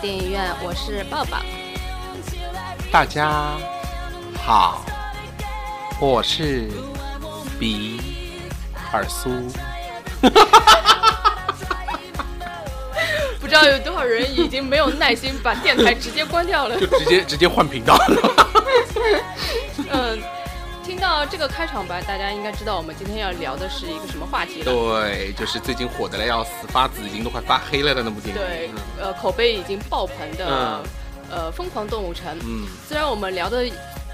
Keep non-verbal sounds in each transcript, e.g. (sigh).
电影院，我是抱抱。大家好，我是比尔苏。(laughs) 不知道有多少人已经没有耐心把电台直接关掉了。(laughs) 就直接直接换频道了。(laughs) 嗯，听到这个开场白，大家应该知道我们今天要聊的是一个什么话题了。对，就是最近火的来要死，发紫已经都快发黑了的那部电影。对，呃，口碑已经爆棚的嗯，呃，《疯狂动物城》。嗯，虽然我们聊的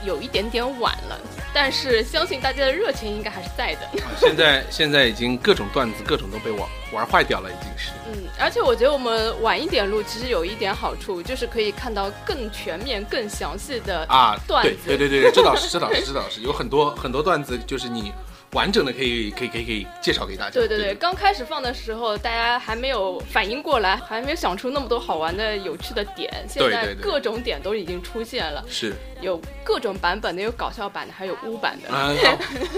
有一点点晚了，但是相信大家的热情应该还是在的。(laughs) 现在现在已经各种段子各种都被玩玩坏掉了，已经是。嗯，而且我觉得我们晚一点录，其实有一点好处，就是可以看到更全面、更详细的啊，对段子。对对对对，这倒是这倒是 (laughs) 这倒是有很多很多段子，就是你完整的可以可以可以可以介绍给大家。对对对，刚开始放的时候，大家还没有反应过来，还没有想出那么多好玩的、有趣的点。现在各种点都已经出现了，是。有各种版本的，有搞笑版的，还有污版的，啊，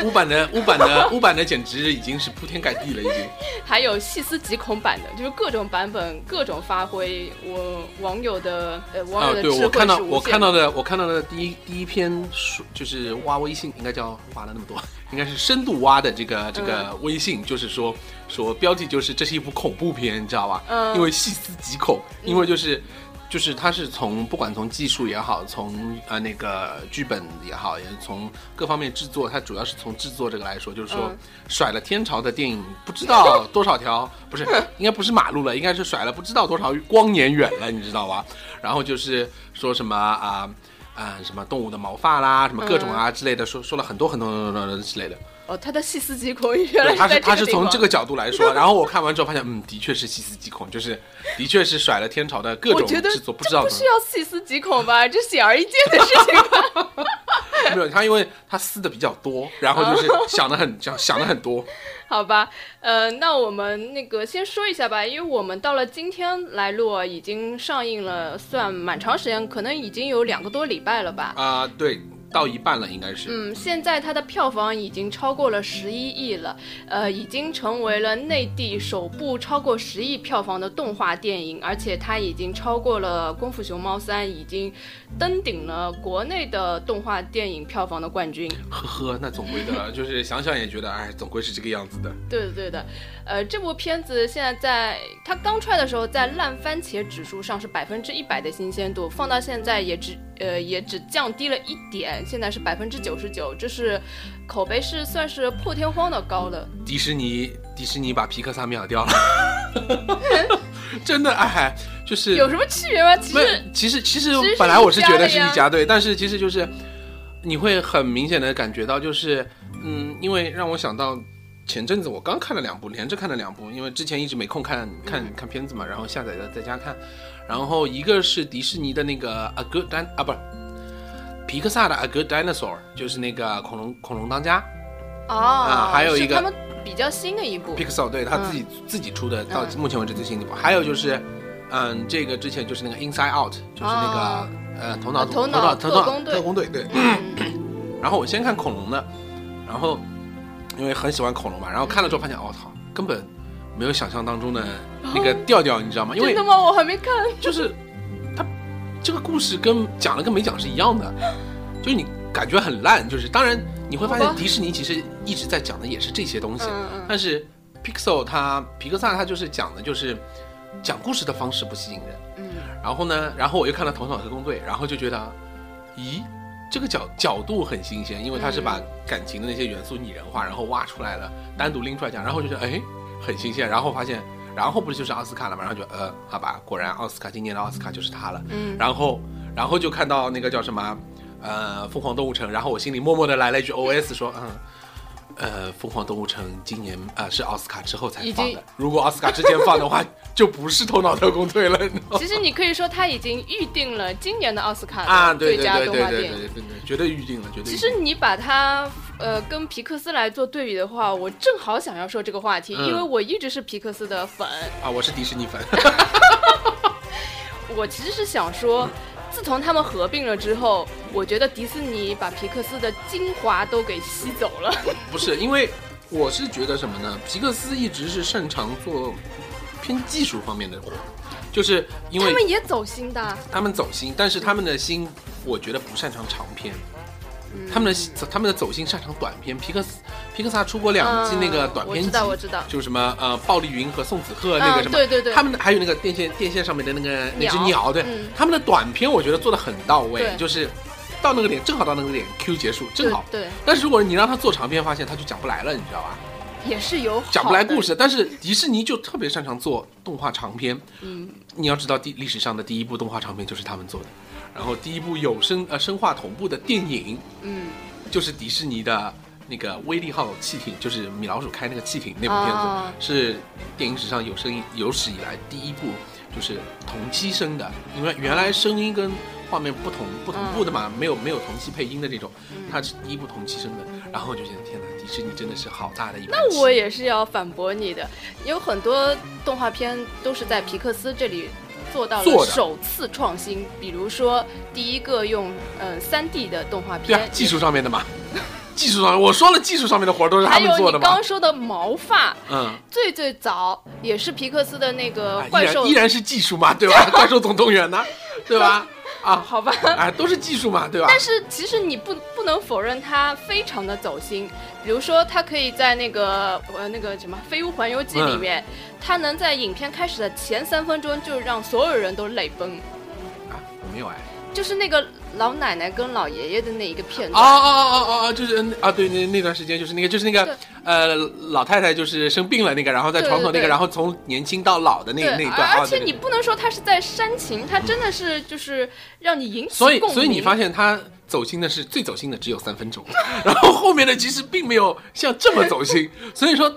污版的 (laughs) 污版的污版的简直已经是铺天盖地了，已经。(laughs) 还有细思极恐版的，就是各种版本、各种发挥。我网友的呃网友的智慧我看到我看到的我看到的第一第一篇说就是挖微信，应该叫挖了那么多，应该是深度挖的这个这个嗯微信，就是说说标题就是这是一部恐怖片，你知道吧？嗯因为细思极恐，因为就是。就是它是从不管从技术也好，从呃那个剧本也好，也是从各方面制作，它主要是从制作这个来说，就是说、嗯甩了天朝的电影不知道多少条，不是 (laughs) 应该不是马路了，应该是甩了不知道多少光年远了，你知道吧？然后就是说什么啊啊、什么动物的毛发啦，什么各种啊之类的，说说了很多很多之类的。哦，他的细思极恐原来对，他在是他是从这个角度来说，(laughs) 然后我看完之后发现，嗯，的确是细思极恐，就是的确是甩了天朝的各种制作，不知道这不需要细思极恐吧？这显而易见的事情吧。(laughs) 么 (laughs) 没有他，因为他撕的比较多，然后就是 (laughs) 想的很想想的很多。(laughs) 好吧，呃，那我们那个先说一下吧，因为我们到了今天来录啊，已经上映了，算蛮长时间，可能已经有两个多礼拜了吧。啊、对，到一半了应该是。嗯，现在它的票房已经超过了十一亿了，呃，已经成为了内地首部超过十亿票房的动画电影，而且它已经超过了《功夫熊猫三》，已经登顶了国内的动画电影票房的冠军。呵呵，那总归的，就是想想也觉得，哎，总归是这个样子的。对的，对的，呃，这部片子现在在它刚出来的时候，在烂番茄指数上是百分之一百的新鲜度，放到现在也只呃也只降低了一点，现在是百分之九十九，这是口碑是算是破天荒的高了。迪士尼，迪士尼把皮克萨秒掉了，(laughs) 真的，哎，就是有什么区别吗？其实，其实其实本来我是觉得是一家对，但是其实就是你会很明显的感觉到，就是嗯，因为让我想到前阵子我刚看了两部，连着看了两部，因为之前一直没空看看嗯看片子嘛，然后下载的在家看，然后一个是迪士尼的那个 A Good Din 啊，不是皮克萨的 A Good Dinosaur，就是那个恐龙恐龙当家。哦，啊还有一个他们比较新的一部，，Pixar 对他自己、自己出的，到嗯。目前为止最新的一部，还有就是嗯，这个之前就是那个 Inside Out，就是那个、哦。呃头脑啊头脑脑头脑特工队。特工队对。嗯。(clears throat) 然后我先看恐龙的，然后因为很喜欢恐龙嘛，然后看了之后发现，我、操，根本没有想象当中的那个调调，你知道吗？因为真的吗？我还没看。就是他这个故事跟讲了跟没讲是一样的，就是你感觉很烂，就是当然你会发现迪士尼其实一直在讲的也是这些东西，但是 Pixel 它皮克萨它就是讲的就是讲故事的方式不吸引人，嗯然后呢，然后我又看了《头脑特工队》，然后就觉得，咦，这个角角度很新鲜，因为他是把感情的那些元素拟人化，然后挖出来了，单独拎出来讲，然后就觉得哎，很新鲜，然后发现，然后不是就是奥斯卡了嘛，然后就呃，好吧，果然奥斯卡今年的奥斯卡就是他了，嗯，然后然后就看到那个叫什么，呃，疯狂动物城，然后我心里默默的来了一句 OS 说，嗯。呃，凤凰动物城今年啊、是奥斯卡之后才放的。如果奥斯卡之前放的话，就不是头脑特工队了？其实你可以说他已经预定了今年的奥斯卡啊，的对对对对对。对对对，绝对预定了，绝对。其实你把它呃跟皮克斯来做对比的话，我正好想要说这个话题，嗯因为我一直是皮克斯的粉。啊，我是迪士尼粉，(laughs) 我其实是想说，自从他们合并了之后，我觉得迪士尼把皮克斯的精华都给吸走了。(laughs) 不是因为我是觉得什么呢？皮克斯一直是擅长做偏技术方面的活，就是因为他们也走心的，他们走心，但是他们的心，我觉得不擅长长篇。嗯。他们的他们的走心擅长短片，皮克斯皮克萨出过两季嗯那个短片集，我知道我知道。就是什么呃暴力云和宋子鹤那个嗯什么，对对对。他们的还有那个电线电线上面的那个那只鸟鸟，对，嗯。他们的短片我觉得做的很到位，就是到那个点正好到那个点 Q 结束正好。对，但是如果你让他做长篇，发现他就讲不来了，你知道吧？也是有讲不来故事。事，但是迪士尼就特别擅长做动画长片。嗯，你要知道，第历史上的第一部动画长片就是他们做的，然后第一部有声呃声画同步的电影嗯，就是迪士尼的那个威力号汽艇，就是米老鼠开那个汽艇那部片子，哦。是电影史上有声音有史以来第一部就是同期声的，因为原来声音跟画面不同不同步的嘛，没有没有同期配音的这种，它是第一部同期声的，然后我就觉得天哪，迪士尼真的是好大的一盘棋。那我也是要反驳你的，有很多动画片都是在皮克斯这里做到了首次创新，比如说第一个用嗯三 D 的动画片，，对啊技术上面的嘛，技术上我说了，技术上面的活儿都是他还有们做的嘛你刚刚。说的毛发，嗯，最最早也是皮克斯的那个啊依怪兽，然依然是技术嘛，对吧？(laughs) 怪兽总动员呢，对吧？啊，(laughs) 好吧。哎，都是技术嘛，对吧？但是其实你不不能否认他非常的走心，比如说他可以在那个呃那个什么《飞屋环游记》里面，他能在影片开始的前三分钟就让所有人都泪崩，啊，我没有哎。就是那个老奶奶跟老爷爷的那一个片段。啊啊啊啊啊，就是嗯啊，对，那那段时间就是那个，就是那个呃，老太太就是生病了那个，然后在床头那个，对对对然后从年轻到老的那对，那一段啊，而且你不能说他是在煽情，他真的是就是让你引起所以共鸣。所以你发现他走心的是最走心的只有三分钟，(laughs) 然后后面的其实并没有像这么走心，(laughs) 所以说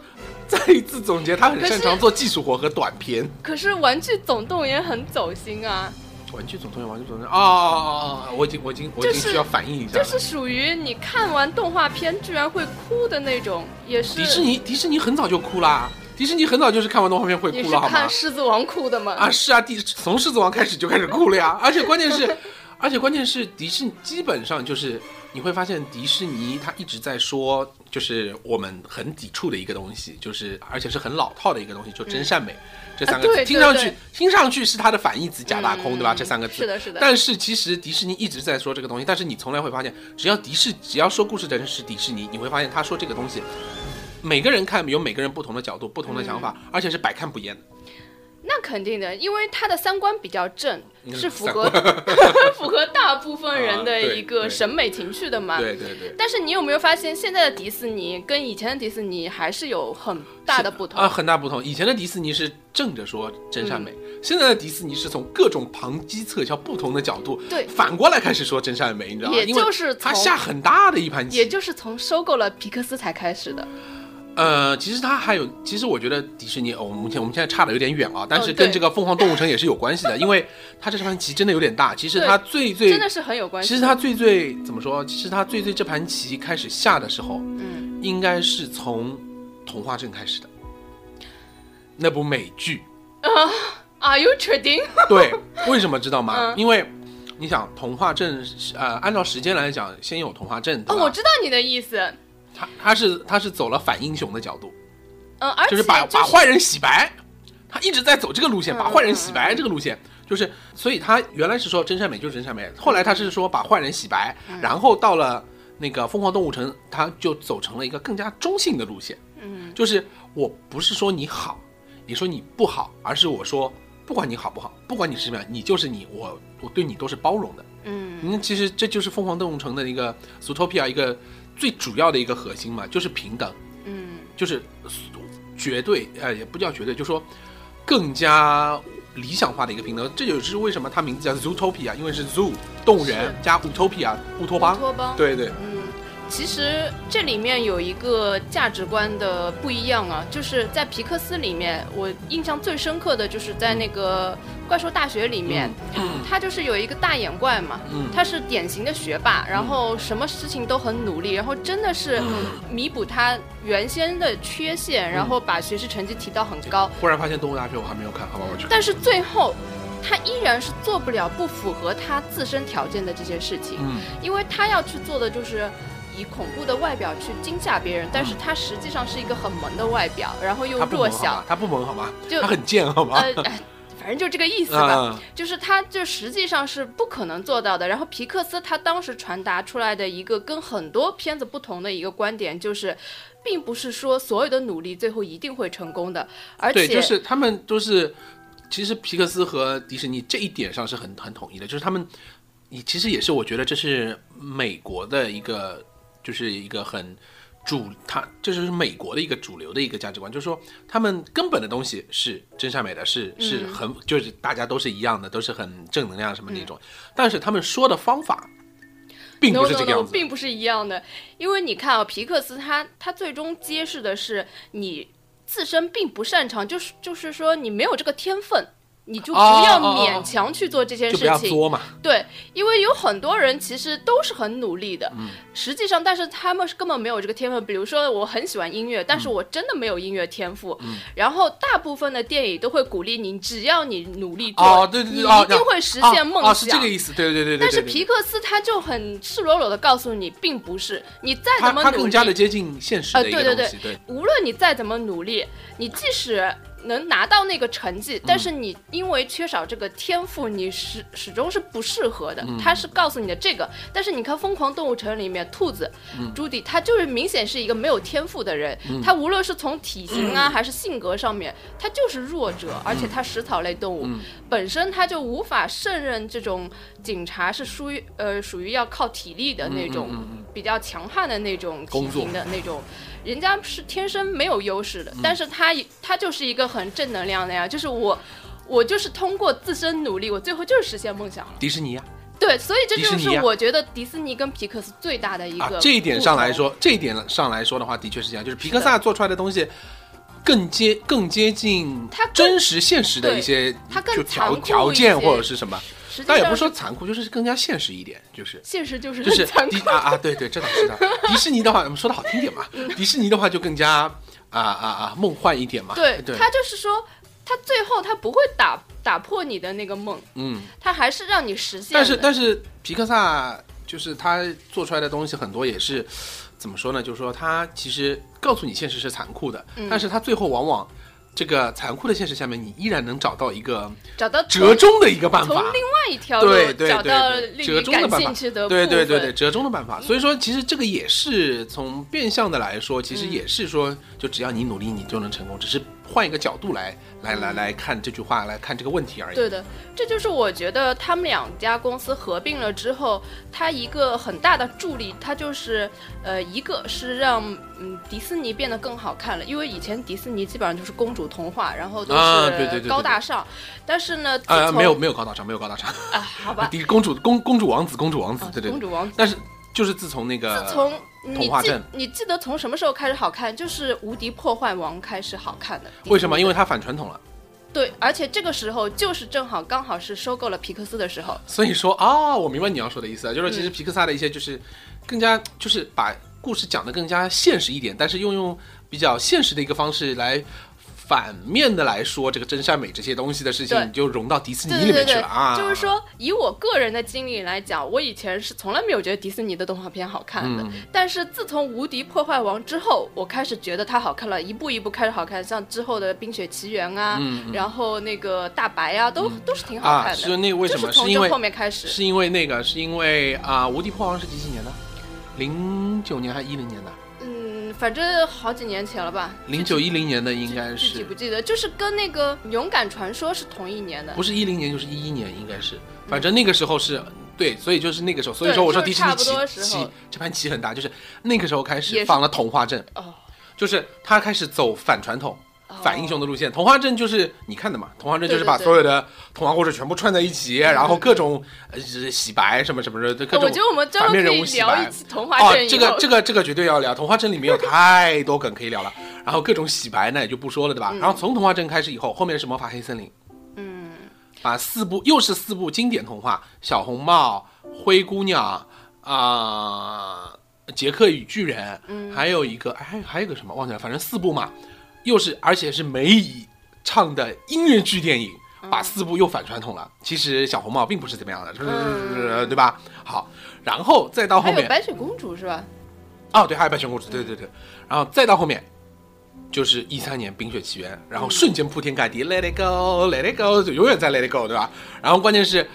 再一次总结，他很擅长做技术活和短片。可是《玩具总动员》很走心啊，玩具总动员，玩具总动员，哦哦哦哦，我已经我已经我已经需要反应一下了。就是属于你看完动画片居然会哭的那种，也是迪士尼迪士尼很早就哭啦，迪士尼很早就是看完动画片会哭了，好吗看《？狮子王》哭的吗？啊，是啊，第从狮子王开始就开始哭了呀，而且关键是，而且关键是迪士尼基本上就是你会发现迪士尼它一直在说，就是我们很抵触的一个东西，就是而且是很老套的一个东西，就真善美、这三个字，听上去听上去是它的反义词假大空，嗯对吧？这三个字是的是的但是其实迪士尼一直在说这个东西，但是你从来会发现，只要迪士只要说故事的人是迪士尼，你会发现他说这个东西。每个人看有每个人不同的角度、不同的想法，嗯而且是百看不厌的。那肯定的，因为他的三观比较正，嗯是符合 (laughs) 符合大部分人的一个审美情趣的嘛。对对对。但是你有没有发现，现在的迪士尼跟以前的迪士尼还是有很大的不同？啊，很大不同。以前的迪士尼是正着说真善美，嗯现在的迪士尼是从各种旁击侧敲、不同的角度，对反过来开始说真善美，你知道吗？也就是他下很大的一盘棋。也就是从收购了皮克斯才开始的。呃，其实他还有，其实我觉得迪士尼，哦，我们现我们现在差的有点远啊，但是跟这个凤凰动物城也是有关系的，(laughs) 因为它这盘棋真的有点大。其实对它最最真的是很有关系。其实他最最怎么说？其实他最最这盘棋开始下的时候，嗯，应该是从童话镇开始的，那部美剧。啊？(laughs) Are you trading？(laughs) 对，为什么知道吗？嗯因为你想童话镇，呃，按照时间来讲，先有童话镇，对哦，我知道你的意思。他他是他是走了反英雄的角度，嗯，而且就是把、就是把坏人洗白，他一直在走这个路线，嗯把坏人洗白这个路线。就是，所以他原来是说真善美就是真善美，后来他是说把坏人洗白，嗯然后到了那个疯狂动物城，他就走成了一个更加中性的路线。嗯，就是我不是说你好，你说你不好，而是我说不管你好不好，不管你是什么样，你就是你，我我对你都是包容的。嗯，那，其实这就是疯狂动物城的一个 Zootopia 一个最主要的一个核心嘛，就是平等，嗯，就是绝对呃也不叫绝对，就说更加理想化的一个平等。这就是为什么它名字叫 Zootopia，因为是 Zoo 动物园加 Utopia 乌托邦。乌托邦。对对，嗯，其实这里面有一个价值观的不一样啊，就是在皮克斯里面，我印象最深刻的就是在那个怪兽大学里面，他就是有一个大眼怪嘛，嗯他是典型的学霸，然后什么事情都很努力，然后真的是弥补他原先的缺陷，然后把学习成绩提到很高。忽然发现动物大学我还没有看，好吧，我去看。但是最后，他依然是做不了不符合他自身条件的这些事情，嗯，因为他要去做的就是。以恐怖的外表去惊吓别人，但是他实际上是一个很萌的外表，然后又弱小？他不萌好吗？就他很贱好吗？呃，哎反正就这个意思吧。啊，就是他就实际上是不可能做到的。然后皮克斯他当时传达出来的一个跟很多片子不同的一个观点，就是，并不是说所有的努力最后一定会成功的，而且对，就是他们都是，其实皮克斯和迪士尼这一点上是很很统一的，就是他们，你其实也是我觉得这是美国的一个，就是一个很。主，他这就是美国的一个主流的一个价值观，就是说他们根本的东西是真善美的，是是嗯很就是大家都是一样的，都是很正能量什么那种，但是他们说的方法并不是这个 no，样子。并不是一样的。因为你看啊，皮克斯他他最终揭示的是你自身并不擅长，就是就是说你没有这个天分。你就不要勉强去做这件就不要事情，对，因为有很多人其实都是很努力的，嗯。实际上，但是他们是根本没有这个天分。比如说，我很喜欢音乐，但是嗯我真的没有音乐天赋。然后，大部分的电影都会鼓励你，只要你努力做，哦，对对你一定会实现梦哦，想。是这个意思，对对对对对。但是对对皮克斯他就很赤裸裸的告诉你，并不是。你再怎么努力，更加的接近现实的对对东西，对。无论你再怎么努力，你即使能拿到那个成绩，但是你因为缺少这个天赋，你始始终是不适合的。他是告诉你的这个，但是你看《疯狂动物城》里面，兔子、朱迪，他就是明显是一个没有天赋的人。他无论是从体型啊，(clears throat) 还是性格上面，他就是弱者，而且他食草类动物、本身他就无法胜任这种警察，是属于呃属于要靠体力的那种、比较强悍的那种体型的那种。人家是天生没有优势嗯的，但是他他就是一个很正能量的呀，就是我。我就是通过自身努力，我最后就是实现梦想了。迪士尼呀、对，所以这就是我觉得迪士尼跟皮克斯最大的一个、啊，这一点上来，说，这一点上来说的话，的确是这样，就是皮克萨做出来的东西。更接更接近它真实现实的一些它更就条条件或者是什么，实际倒也不是说残酷，就是更加现实一点，就是现实就是就是残啊啊，对对，这倒是的。迪士尼的话，我们说的好听点嘛，迪士尼的话就更加啊啊啊梦幻一点嘛。对对，他就是说，他最后他不会打打破你的那个梦，嗯，他还是让你实现。但是但是皮克萨就是他做出来的东西很多也是怎么说呢？就是说他其实告诉你现实是残酷的，嗯但是他最后往往这个残酷的现实下面，你依然能找到一个找到折中的一个办法。从另外一条路对对找到对折中的办法对对对对，折中的办法。所以说，其实这个也是从变相的来说，其实嗯也是说，就只要你努力，你就能成功，只是换一个角度来来来来看这句话，来看这个问题而已。对的，这就是我觉得他们两家公司合并了之后，它一个很大的助力，它就是呃，一个是让嗯迪士尼变得更好看了，因为以前迪士尼基本上就是公主童话，然后都是啊对对对对高大上，但是呢，自啊，从没有没有高大上，没有高大上，啊，好吧，(laughs) 第公主公公主王子公主王子对对。公主王子。但是就是自从那个自从你记童话镇你记得从什么时候开始好看？就是《无敌破坏王》开始好看的。为什么？因为为它反传统了。对，而且这个时候就是正好刚好是收购了皮克斯的时候。所以说啊，我明白你要说的意思了，就是嗯其实皮克萨的一些就是更加就是把故事讲得更加现实一点，但是又用比较现实的一个方式来反面的来说这个真善美这些东西的事情，你就融到迪士尼里面去了，啊。就是说，以我个人的经历来讲，我以前是从来没有觉得迪士尼的动画片好看的，嗯但是自从《无敌破坏王》之后，我开始觉得它好看了，一步一步开始好看，像之后的《冰雪奇缘》啊，嗯然后那个大白啊，都、都是挺好啊，看的。是那个为什么？是从因为这后面开始，是因为那个是因为啊，无敌破坏王是几几年的？零九年还是一零年的？嗯，反正好几年前了吧，零九一零年的应该是。具体不记得，就是跟那个《勇敢传说》是同一年的。不。是一零年就是一一年，应该是，反正那个时候是对，所以就是那个时候，所以说我说迪士尼起多时候。起这盘棋很大，就是那个时候开始放了童话镇，哦。就是他开始走反传统，哦反英雄的路线。童话镇就是你看的嘛，童话镇就是把所有的童话故事全部串在一起，然后各种呃洗白什么什么的，各种我觉得我们专反面门可以人物洗白聊一。期童话哦镇，哦。这个这个这个绝对要聊，童话镇里面有 (laughs) 太多梗可以聊了，然后各种洗白那也就不说了，对吧？然后从童话镇开始以后，后面是魔法黑森林，嗯，把四部又是四部经典童话，小红帽、灰姑娘啊、杰克与巨人，嗯还有一个哎还还有个什么忘记了，反正四部嘛，又是而且是梅姨唱的音乐剧电影。把四部又反传统了。其实小红帽并不是怎么样的，对吧？好，然后再到后还有面，白雪公主是吧？哦，对，还有白雪公主，对对对，然后再到后面，就是一三年《冰雪奇缘》，然后瞬间铺天盖地，Let it go，Let it go，就永远在 Let it go，对吧？然后关键是。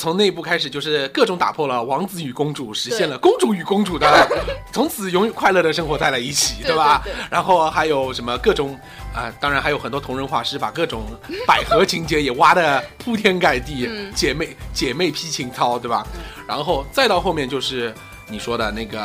从那一部开始，就是各种打破了王子与公主，实现了公主与公主的从此永远快乐的生活在了一起，对吧？对对然后还有什么各种啊、当然还有很多同人画师把各种百合情节也挖的铺天盖地，嗯姐妹姐妹批情操，对吧？然后再到后面就是你说的那个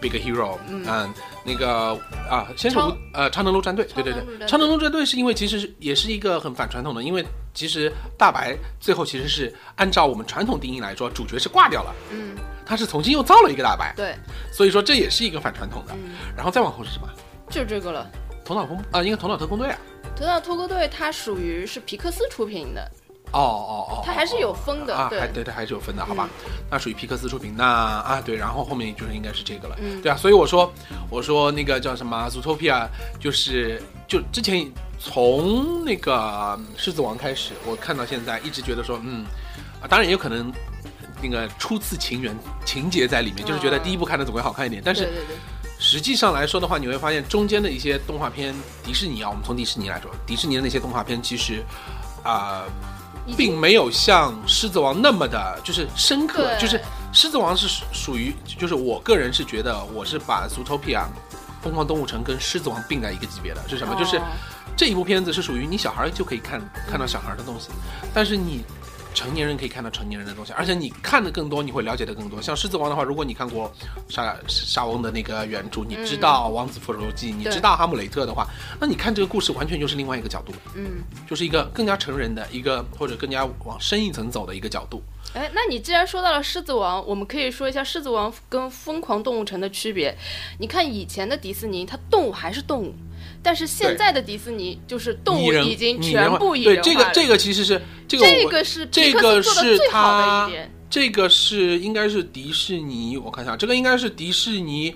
Big Hero，嗯，那个啊，先是无呃超能陆战队，对对对，超能陆战队是因为其实是也是一个很反传统的，因为其实大白最后其实是按照我们传统定义来说，主角是挂掉了，嗯，他是重新又造了一个大白，对，所以说这也是一个反传统的。嗯，然后再往后是什么？就这个了。头脑风啊，应该头脑特工队啊。头脑特工队它属于是皮克斯出品的，哦哦哦，它还是有分的啊，对。还对它，还是有分的，好吧？那属于皮克斯出品，那啊对，然后后面就是应该是这个了，嗯。对啊，所以我说我说那个叫什么 Zootopia，就是就之前从那个狮子王开始，我看到现在一直觉得说，嗯，啊，当然也有可能。那个初次情缘情节在里面，就是觉得嗯。第一部看的总归好看一点，但是实际上来说的话，你会发现中间的一些动画片，迪士尼啊，我们从迪士尼来说，迪士尼的那些动画片其实，啊、并没有像《狮子王》那么的，就是深刻。就是《狮子王》是属属于，就是我个人是觉得，我是把《Zootopia》《疯狂动物城》跟《狮子王》并在一个级别的。是什么？就是哦这一部片子是属于你小孩就可以看看到小孩的东西，但是你。成年人可以看到成年人的东西，而且你看的更多，你会了解的更多。像《狮子王》的话，如果你看过沙沙翁的那个原著，你知道《王子复仇记》，你知道《哈姆雷特》的话，那你看这个故事完全就是另外一个角度。嗯，就是一个更加成人的一个，或者更加往深一层走的一个角度。哎，那你既然说到了《狮子王》，我们可以说一下《狮子王》跟《疯狂动物城》的区别。你看以前的迪士尼，它动物还是动物，但是现在的迪士尼就是动物已经全部拟对人化了。这个这个其实是这个这个是这个是它。这个是应该是迪士尼，我看一下，这个应该是迪士尼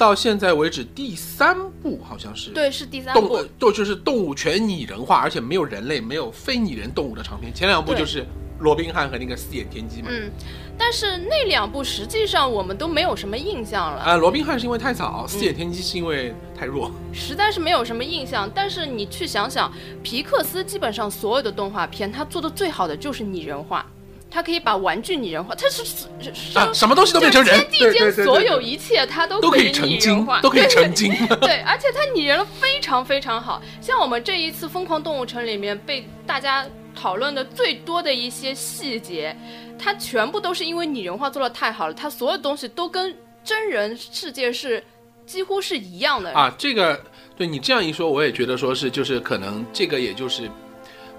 到现在为止第三部，好像是对，是第三部就是动物全拟人化，而且没有人类，没有非拟人动物的长片。前两部对就是罗宾汉和那个四眼天鸡嘛。嗯，但是那两部实际上我们都没有什么印象了，啊，罗宾汉是因为太早，四眼天鸡是因为太弱。实在是没有什么印象。但是你去想想，皮克斯基本上所有的动画片，它做的最好的就是拟人化，它可以把玩具拟人化，它是是是啊，什么东西都变成人，天地间所有一切，它都都可以成精人化，，都可以对成精。(laughs) 对，而且它拟人了非常非常好，像我们这一次《疯狂动物城》里面被大家讨论的最多的一些细节，它全部都是因为拟人化做的太好了，它所有东西都跟真人世界是几乎是一样的。啊，这个对你这样一说，我也觉得说是就是可能这个也就是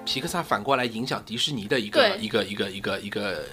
皮克萨反过来影响迪士尼的一个一个一个一个一个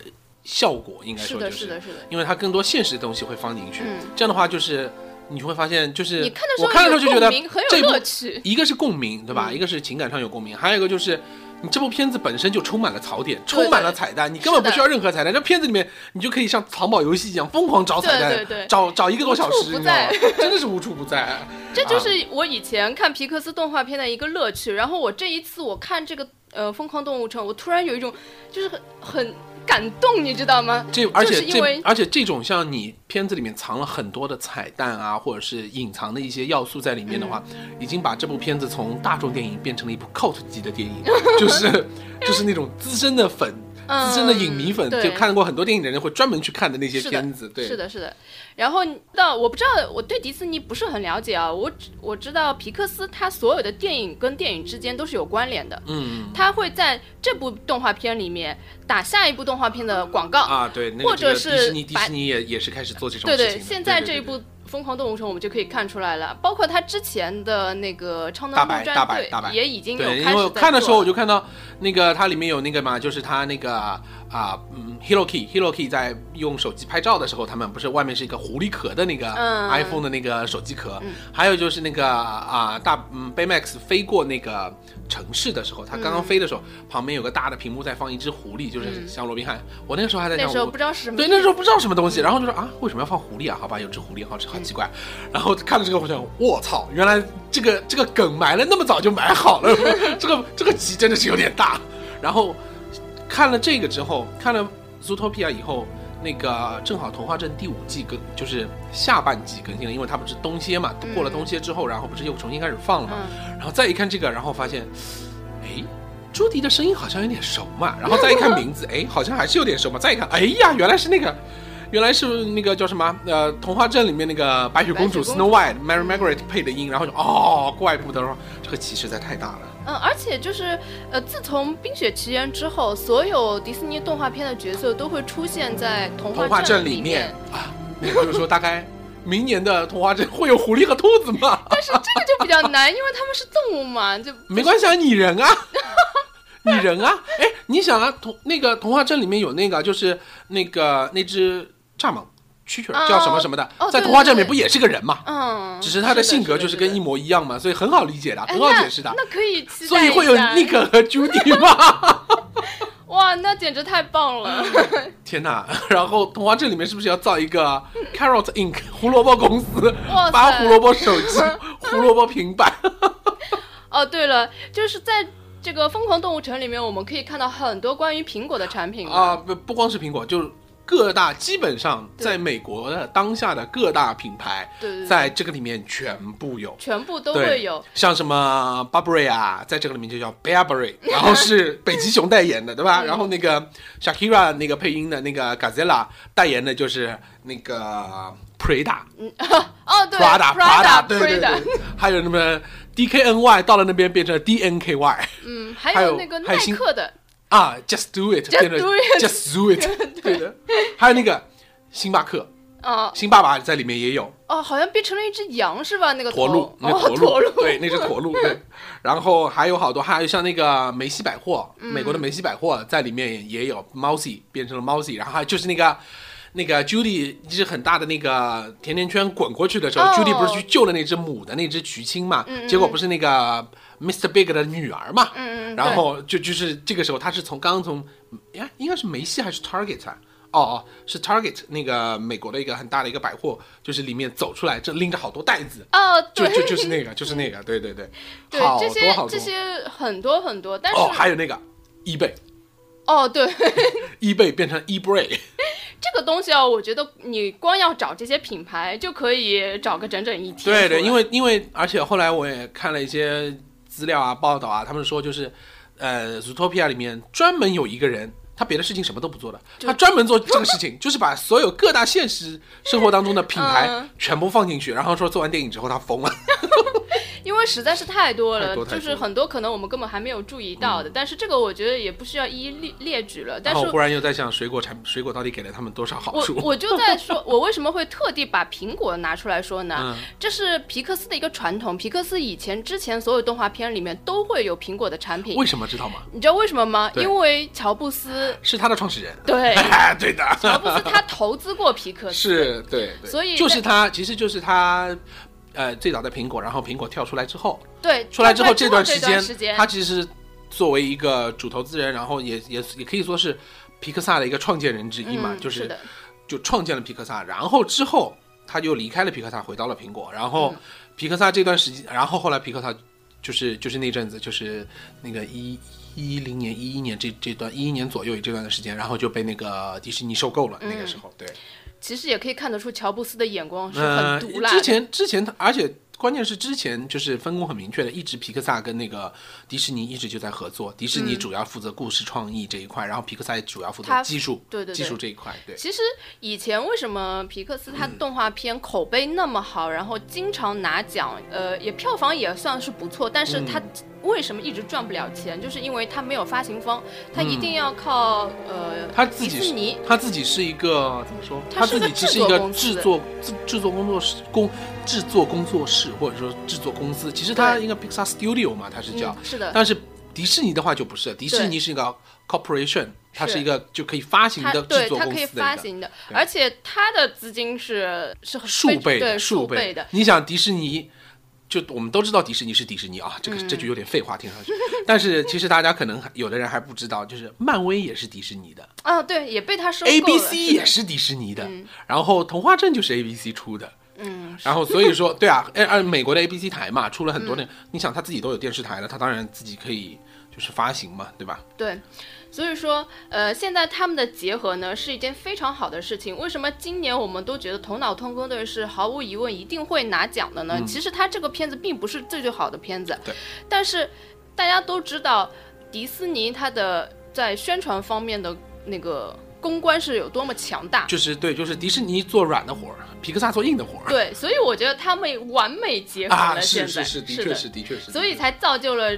效果，应该，说就是是的，是的。因为它更多现实的东西会放进去，嗯这样的话就是你会发现就是你看的时候我看的时候就觉得很这部有乐趣。一个是共鸣，对吧？嗯一个是情感上有共鸣，还有一个就是。你这部片子本身就充满了槽点，充满了彩蛋，你根本不需要任何彩蛋。这片子里面，你就可以像藏宝游戏一样疯狂找彩蛋，找找一个多小时，你知道吗在？真的是无处不在。(laughs) 这就啊是我以前看皮克斯动画片的一个乐趣。然后我这一次我看这个呃《疯狂动物城》，我突然有一种就是很很感动，你知道吗？这而且因为而且这种像你片子里面藏了很多的彩蛋啊，或者是隐藏的一些要素在里面的话，嗯已经把这部片子从大众电影变成了一部 cult 级的电影，就是 (laughs) 就是那种资深的粉。嗯资深的影迷粉，就看过很多电影的人会专门去看的那些片子，对，是的，是的。然后到我不知道，我对迪士尼不是很了解啊。我只我知道皮克斯它所有的电影跟电影之间都是有关联的，嗯它会在这部动画片里面打下一部动画片的广告。啊，对，那个或者是迪士尼，迪士尼也也是开始做这种对对，事情的。现在这一对对对部《疯狂动物城》我们就可以看出来了，包括他之前的那个《超能大白陆战队大白大白》也已经有对，开始因为看的时候我就就看到那个它里面有那个嘛，就是他那个啊嗯，Hiroki Hiroki 在用手机拍照的时候，他们不是外面是一个狐狸壳的那个嗯。iPhone 的那个手机壳，还有就是那个啊大嗯 Baymax 飞过那个城市的时候，他刚刚飞的时候，旁边有个大的屏幕在放一只狐狸，就是像罗宾汉。我那个时候还在想，那时候不知道是什么对，那时候不知道什么东西，然后就说啊，为什么要放狐狸啊？好吧，有只狐狸，好好奇怪。然后看了这个，我想，我操，原来这个这个梗埋了那么早就埋好了，(laughs) 这个这个集真的是有点大。然后看了这个之后，看了 Zootopia 以后，那个正好《童话镇》第五季更就是下半季更新了，因为它不是冬歇嘛，过了冬歇之后，然后不是又重新开始放了嘛。然后再一看这个，然后发现，哎。朱迪的声音好像有点熟嘛，然后再一看名字，哎，好像还是有点熟嘛。再一看，哎呀，原来是那个，原来是那个叫什么？呃，童话镇里面那个白雪公主 Snow White Mary Margaret 配的音，然后就哦，怪不得说这个棋实在太大了。嗯，而且就是呃，自从《冰雪奇缘》之后，所有迪士尼动画片的角色都会出现在童童话镇镇里面。啊，那个就是说大概明年的童话镇会有狐狸和兔子吗？但是这个就比较难，因为他们是动物嘛，就 (laughs) 没关系啊，拟人啊，(laughs) 拟人啊，哎，你想啊，童那个童话镇里面有那个就是那个那只蚱蜢蛐蛐叫什么什么的，哦在童话镇里面不也是个人嘛？嗯，只是他的性格就是跟一模，一样嘛，所以很好理解的，哎很好解释的那。那可以所以会有一下 Nick 和 Judy 吗？(laughs) 哇，那简直太棒了！(laughs) 天哪！然后童话镇里面是不是要造一个 Carrot Inc 胡萝卜公司发胡萝卜手机、(laughs) 胡萝卜平板？哦，对了，就是在这个《疯狂动物城》里面，我们可以看到很多关于苹果的产品啊，不不光是苹果，就是各大基本上在美国的当下的各大品牌，在这个里面全部有。全部都会有。像什么 Burberry 啊，在这个里面就叫 Burberry，(laughs) 然后是北极熊代言的，对嗯吧？然后那个 Shakira 那个配音的那个 Gazella 代言的就是那个 Prada (laughs) 哦，对 Prada Prada 对对对，还有什么 DKNY 到了那边变成 DNKY 嗯，还还有有那个耐克的，啊，Just Do It 变成 do it Just Do It，(laughs) 对的，还有那个星巴克，啊星爸爸在里面也有。哦，好像变成了一只羊是吧？那个驼鹿，那哦，驼驼鹿，对，那只驼鹿，对。(laughs) 然后还有好多，还有像那个梅西百货，美国的梅西百货在里面也也有 Mousy 变成了 Mousy，然后还有就是那个那个 Judy 一只很大的那个甜甜圈滚过去的时候、哦 j u d y 不是去救了那只母的那只菊青嘛？结果不是那个 Mr. Big 的女儿嘛？嗯嗯然后就就是这个时候，他是从刚刚从呀，应该是梅西还是 Target 啊？哦哦，是 Target 那个美国的一个很大的一个百货，就是里面走出来，这拎着好多袋子，哦，对就就就是那个，就是那个，对对对，对 (laughs) 好多好多这些很多很多，但是哦，还有那个 eBay，eBay 哦，对 (laughs) 变成 eBay，这个东西啊，我觉得你光要找这些品牌就可以找个整整一天。对对，因为因为而且后来我也看了一些资料啊报道啊，他们说就是呃 Zootopia 里面专门有一个人。他别的事情什么都不做的，他专门做这个事情，就是把所有各大现实生活当中的品牌嗯全部放进去，然后说做完电影之后他疯了。(laughs) 因为实在是太多了，就是很多可能我们根本还没有注意到的。但是这个我觉得也不需要一一列列举了。但是忽然又在想，水果产水果到底给了他们多少好处？我我就在说，(laughs) 我为什么会特地把苹果拿出来说呢？嗯这是皮克斯的一个传统，皮克斯以前之前所有动画片里面都会有苹果的产品。为什么知道吗？你知道为什么吗？因为乔布斯是他的创始人。对。(laughs) 对的，乔布斯他投资过皮克斯，(laughs) 是对对，所以就是他，其实就是他，呃，最早在苹果，然后苹果跳出来之后，对出来之后这段时间，时间。他其实作为一个主投资人，然后也也也可以说是皮克萨的一个创建人之一嘛，嗯就是的，就创建了皮克萨，然后之后他就离开了皮克萨，回到了苹果，然后嗯。皮克萨这段时间，然后后来皮克萨就是就是那阵子就是那个一。一零年、一一年这这段一一年左右这段的时间，然后就被那个迪士尼收购了。那个时候，对，其实也可以看得出乔布斯的眼光是呃很毒辣的。之前之前他，而且关键是之前就是分工很明确的，一直皮克萨跟那个迪士尼一直就在合作，迪士尼主要负责故事创意这一块，然后皮克萨也主要负责技术，对对对技术这一块，对。其实以前为什么皮克斯它动画片口碑那么好，然后经常拿奖，呃，也票房也算是不错，但是它为什么一直赚不了钱，就是因为他没有发行方，他一定要靠呃他自己是迪士尼。他自己是一个怎么说？他自己只是一个制作制作制制作工作室工制作工作室或者说制作公司，其实他应该 Pixar Studio 嘛，他是叫。嗯，是的，但是迪士尼的话就不是，迪士尼是一个 corporation，它是一个就可以发行的制作公司的一个发行的，而且它的资金是是数倍数倍的。你想迪士尼，就我们都知道迪士尼是迪士尼啊，这个、嗯。这句有点废话听上去，(laughs) 但是其实大家可能还有的人还不知道，就是漫威也是迪士尼的。啊，对，也被他收购了。，A B C 也是迪士尼的，然后童话镇就是 A B C 出的。嗯，然后所以说，(laughs) 对啊，呃呃，美国的 ABC 台嘛，出了很多那，你想他自己都有电视台了，他当然自己可以就是发行嘛，对吧？对，所以说，呃，现在他们的结合呢是一件非常好的事情。为什么今年我们都觉得《头脑特工队》是毫无疑问一定会拿奖的呢？其实它这个片子并不是最最好的片子，但是大家都知道，迪士尼它的在宣传方面的那个公关是有多么强大。就是对，就是迪士尼做软的活儿，皮克萨做硬的活儿。对，所以我觉得他们完美结合啊，了。现在是是是，的确的是，的确是。所以才造就了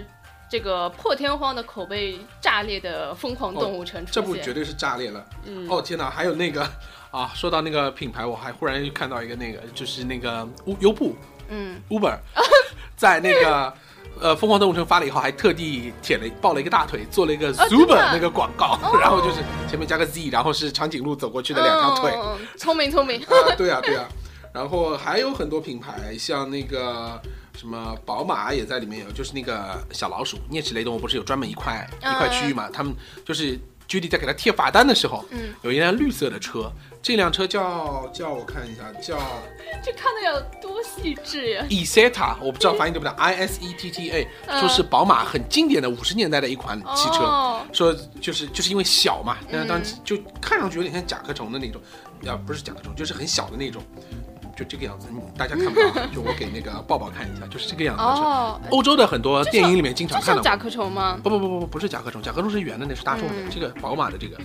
这个破天荒的口碑炸裂的《疯狂动物城》出这。部绝对是炸裂了。嗯哦天哪，还有那个啊，说到那个品牌，我还忽然又看到一个那个，就是那个优优步嗯，Uber，(laughs) 在那个。呃，疯狂动物城发了以后，还特地舔了抱了一个大腿，做了一个哦真 Zuber 的那个广告，(laughs) 然后就是前面加个 Z，然后是长颈鹿走过去的两条腿，聪明聪明。啊，对啊，对啊，然后还有很多品牌，像那个什么宝马也在里面有，就是那个小老鼠啮齿类动物不是有专门一块一块区域嘛？他们就是 Judy 在给他贴罚单的时候，嗯，有一辆绿色的车，这辆车叫叫我看一下，叫 (laughs) 这看的有多细致呀！Isetta，我不知道发音对不对，I S E T T A，嗯说是宝马很经典的五十年代的一款汽车。哦说就是就是因为小嘛，那嗯当就看上去有点像甲壳虫的那种，啊不是甲壳虫，就是很小的那种，就这个样子。你大家看不到，就我给那个抱抱看一下，就是这个样子。哦，欧洲的很多电影里面经常看到。像甲壳虫吗？不不不不不不是甲壳虫，甲壳虫是圆的，那是大众的。嗯这个宝马的这个，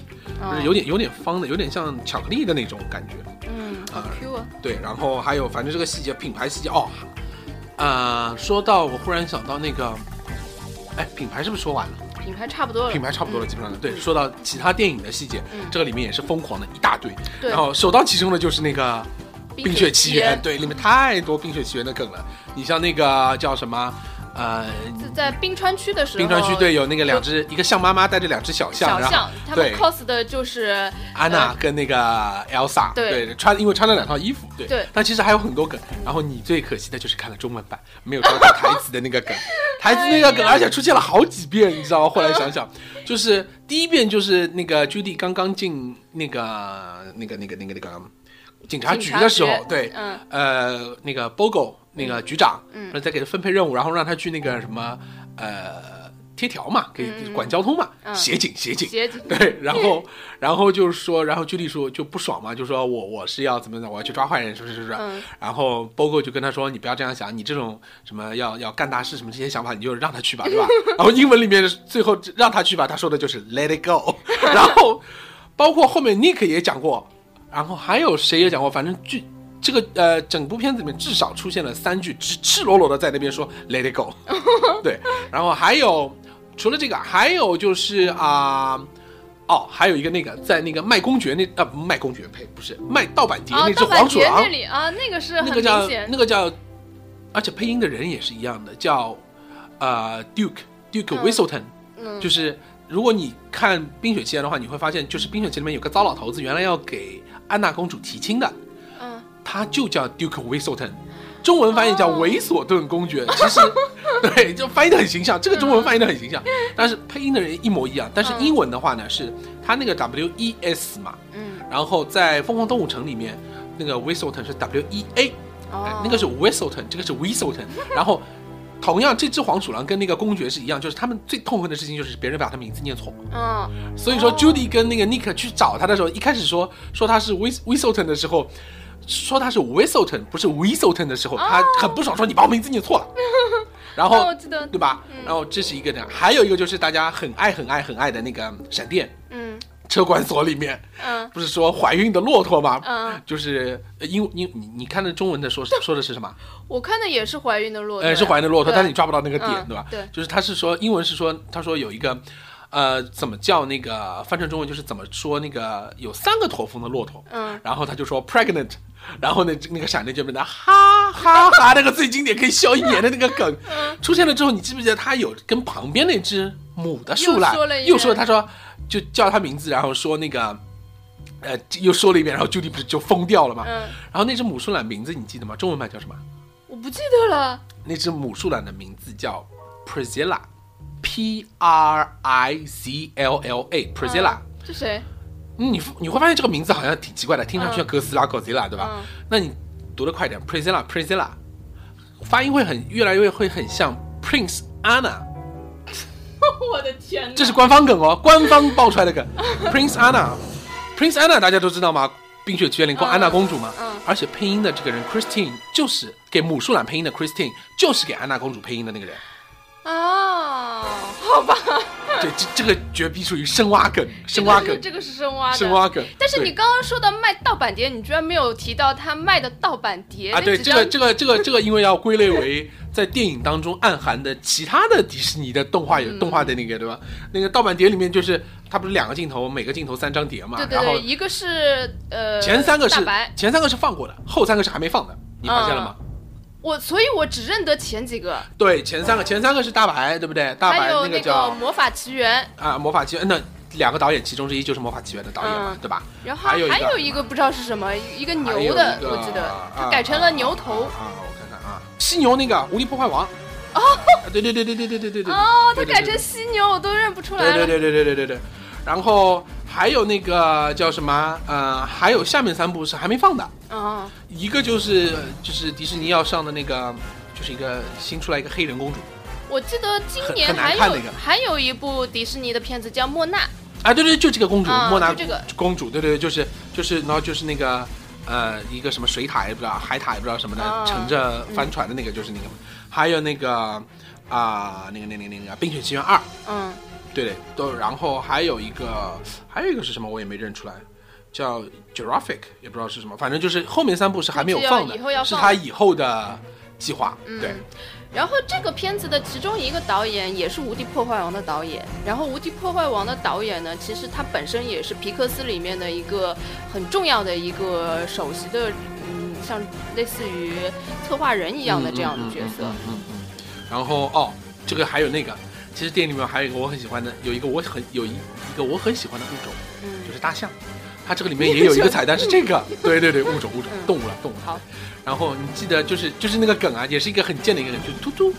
哦就是有点有点方的，有点像巧克力的那种感觉。嗯，好啊 Q 啊！对，然后还有反正这个细节，品牌细节哦，呃，说到我忽然想到那个，哎，品牌是不是说完了？品牌差不多了。品牌差不多了，基本上对。说到其他电影的细节，嗯这个里面也是疯狂的一大堆。对然后首当其冲的就是那个《冰冰雪奇缘》，对，里面太多《冰雪奇缘》的梗了。你像那个叫什么，呃，在冰川区的时候，冰川区对有那个两只，一个象妈妈带着两只小象，然后小象，他们对。cos 的就是安娜跟那个 Elsa，对。穿因为穿了两套衣服，对。对。但其实还有很多梗。然后你最可惜的就是看了中文版，没有抓到台词的那个梗，(laughs) 台词那个梗，而且出现了好几遍，你知道吗？后来想想，就是第一遍就是那个 Judy 刚刚进那个那个那个那个那个警察局的时候对，嗯。呃，那个 Bogo 那个局长，嗯。在给他分配任务，然后让他去那个什么呃贴条嘛，给嗯管交通嘛，嗯。协警协警，协警。对，然后然后就是说，然后居里说就不爽嘛，就说我我是要怎么的，我要去抓坏人，是不是是不是？嗯。然后 Bogo 就跟他说，你不要这样想，你这种什么要要干大事什么这些想法，你就让他去吧，对吧？(laughs) 然后英文里面最后让他去吧，他说的就是 Let it go。(laughs) 然后包括后面 Nick 也讲过，然后还有谁也讲过，反正剧。这个呃，整部片子里面至少出现了三句，赤赤裸裸的在那边说 “Let it go”，(laughs) 对，然后还有除了这个，还有就是啊、哦，还有一个那个在那个卖公爵那啊不卖公爵呸不是卖盗版碟啊，那只黄鼠狼那，里啊，那个是很那个叫那个叫，而且配音的人也是一样的，叫呃 Duke Duke 嗯。Whistleton，、嗯。就是如果你看《冰雪奇缘》的话，你会发现，就是《冰雪奇缘》里面有个糟老头子，原来要给安娜公主提亲的，嗯他就叫 Duke Whistleton，中文翻译叫哦猥琐顿公爵。其实，(laughs) 对，就翻译的很形象，这个中文翻译的很形象，但是配音的人一模一样。但是嗯英文的话呢，是他那个 W E S 嘛，嗯然后在《疯狂动物城》里面，那个 Whistleton 是 W E A，、那个是 Whistleton，这个是 Whistleton，然后。同样，这只黄鼠狼跟那个公爵是一样，就是他们最痛恨的事情就是别人把他名字念错。嗯。所以说哦，Judy 跟那个 Nick 去找他的时候，一开始说说他是 Whis Whistleton 的时候，说他是 Whistleton 不是 Whistleton 的时候，他很不爽，说你把我名字念错了。(laughs) 然后哦我记得对吧？然后这是一个这样，还有一个就是大家很爱很爱很爱的那个闪电。嗯车管所里面，嗯。不是说怀孕的骆驼吗？嗯，就是呃因因你你看的中文的说 (laughs) 说的是什么？我看的也是怀孕的骆驼。呀，呃，是怀孕的骆驼，但是你抓不到那个点，嗯对吧？对。就是他是说英文是说，他说有一个，呃，怎么叫那个翻成中文就是怎么说那个有三个驼峰的骆驼，嗯，然后他就说 pregnant，然后呢那个闪电就变成哈哈哈那个最经典可以笑一年的那个梗嗯出现了之后，你记不记得他有跟旁边那只母的树懒又说他说就叫他名字，然后说那个。呃，又说了一遍，然后 Judy 不是就疯掉了吗？嗯，然后那只母树懒名字你记得吗？中文版叫什么？我不记得了。那只母树懒的名字叫 Priscilla，P R I C L L A，Priscilla。是谁？嗯你你会发现这个名字好像挺奇怪的，听上去像哥斯拉、Godzilla，对吧？嗯那你读的快点，Priscilla，Priscilla，发音会很越来越会很像 Prince Anna，(laughs) 我的天哪！这是官方梗哦，官方爆出来的梗，Prince Anna，Prince Anna 大家都知道吗？冰雪奇缘里过嗯安娜公主嘛，嗯而且配音的这个人 Christine 就是给母树懒配音的 Christine，就是给安娜公主配音的那个人。哦，好吧，(laughs) 对，这这个绝逼属于深挖梗，深挖梗，这个是深挖的。深挖梗。但是你刚刚说的卖盗版碟，你居然没有提到他卖的盗版碟啊，对，这个这个这个这个，因为要归类为在电影当中暗含的其他的迪士尼的动画有、嗯动画的那个对吧？那个盗版碟里面就是它不是两个镜头，每个镜头三张碟嘛，对对对，一个是呃前三个是，前三个是放过的，后三个是还没放的，你发现了吗？我所以，我只认得前几个，对，前三个前三个是大白，对不对？大白还有那个叫魔法奇缘，啊魔法奇缘，那两个导演其中之一就是魔法奇缘的导演嘛，嗯对吧？然后还有一个还有一个不知道是什么，一个牛的，我记得啊他改成了牛头。啊，我看看啊，犀牛那个无敌破坏王。哦，对对对对对对对对对。哦，他改成犀牛，我都认不出来对对对对对对对。然后还有那个叫什么？呃，还有下面三部是还没放的，啊，一个就是就是迪士尼要上的那个，就是一个新出来一个黑人公主。我记得今年还有还有一部迪士尼的片子叫《莫娜》，啊，对对，就这个公主，啊莫娜这个公主，对对对，就是就是，然后就是那个呃一个什么水塔也不知道，海塔也不知道什么的，啊。乘着帆船的那个就是那个，还有那个啊、那个那个那个那个《冰雪奇缘二》，嗯，对对，都，然后还有一个，还有一个是什么我也没认出来，叫 Jurassic，也不知道是什么，反正就是后面三部是还没有放的是他以后的计划，嗯。对，然后这个片子的其中一个导演也是《无敌破坏王》的导演，然后《无敌破坏王》的导演呢，其实他本身也是皮克斯里面的一个很重要的一个首席的，嗯，像类似于策划人一样的这样的角色。嗯嗯然后哦，这个还有那个，其实电影里面还有一个我很喜欢的，有一个我很有一一个我很喜欢的物种，嗯。就是大象。它这个里面也有一个 (laughs) 彩蛋是 (laughs) 这个，对对对，(laughs) 物种物种嗯。动物了动物了。好，然后你记得就是就是那个梗啊，也是一个很贱的一个梗，就是突突，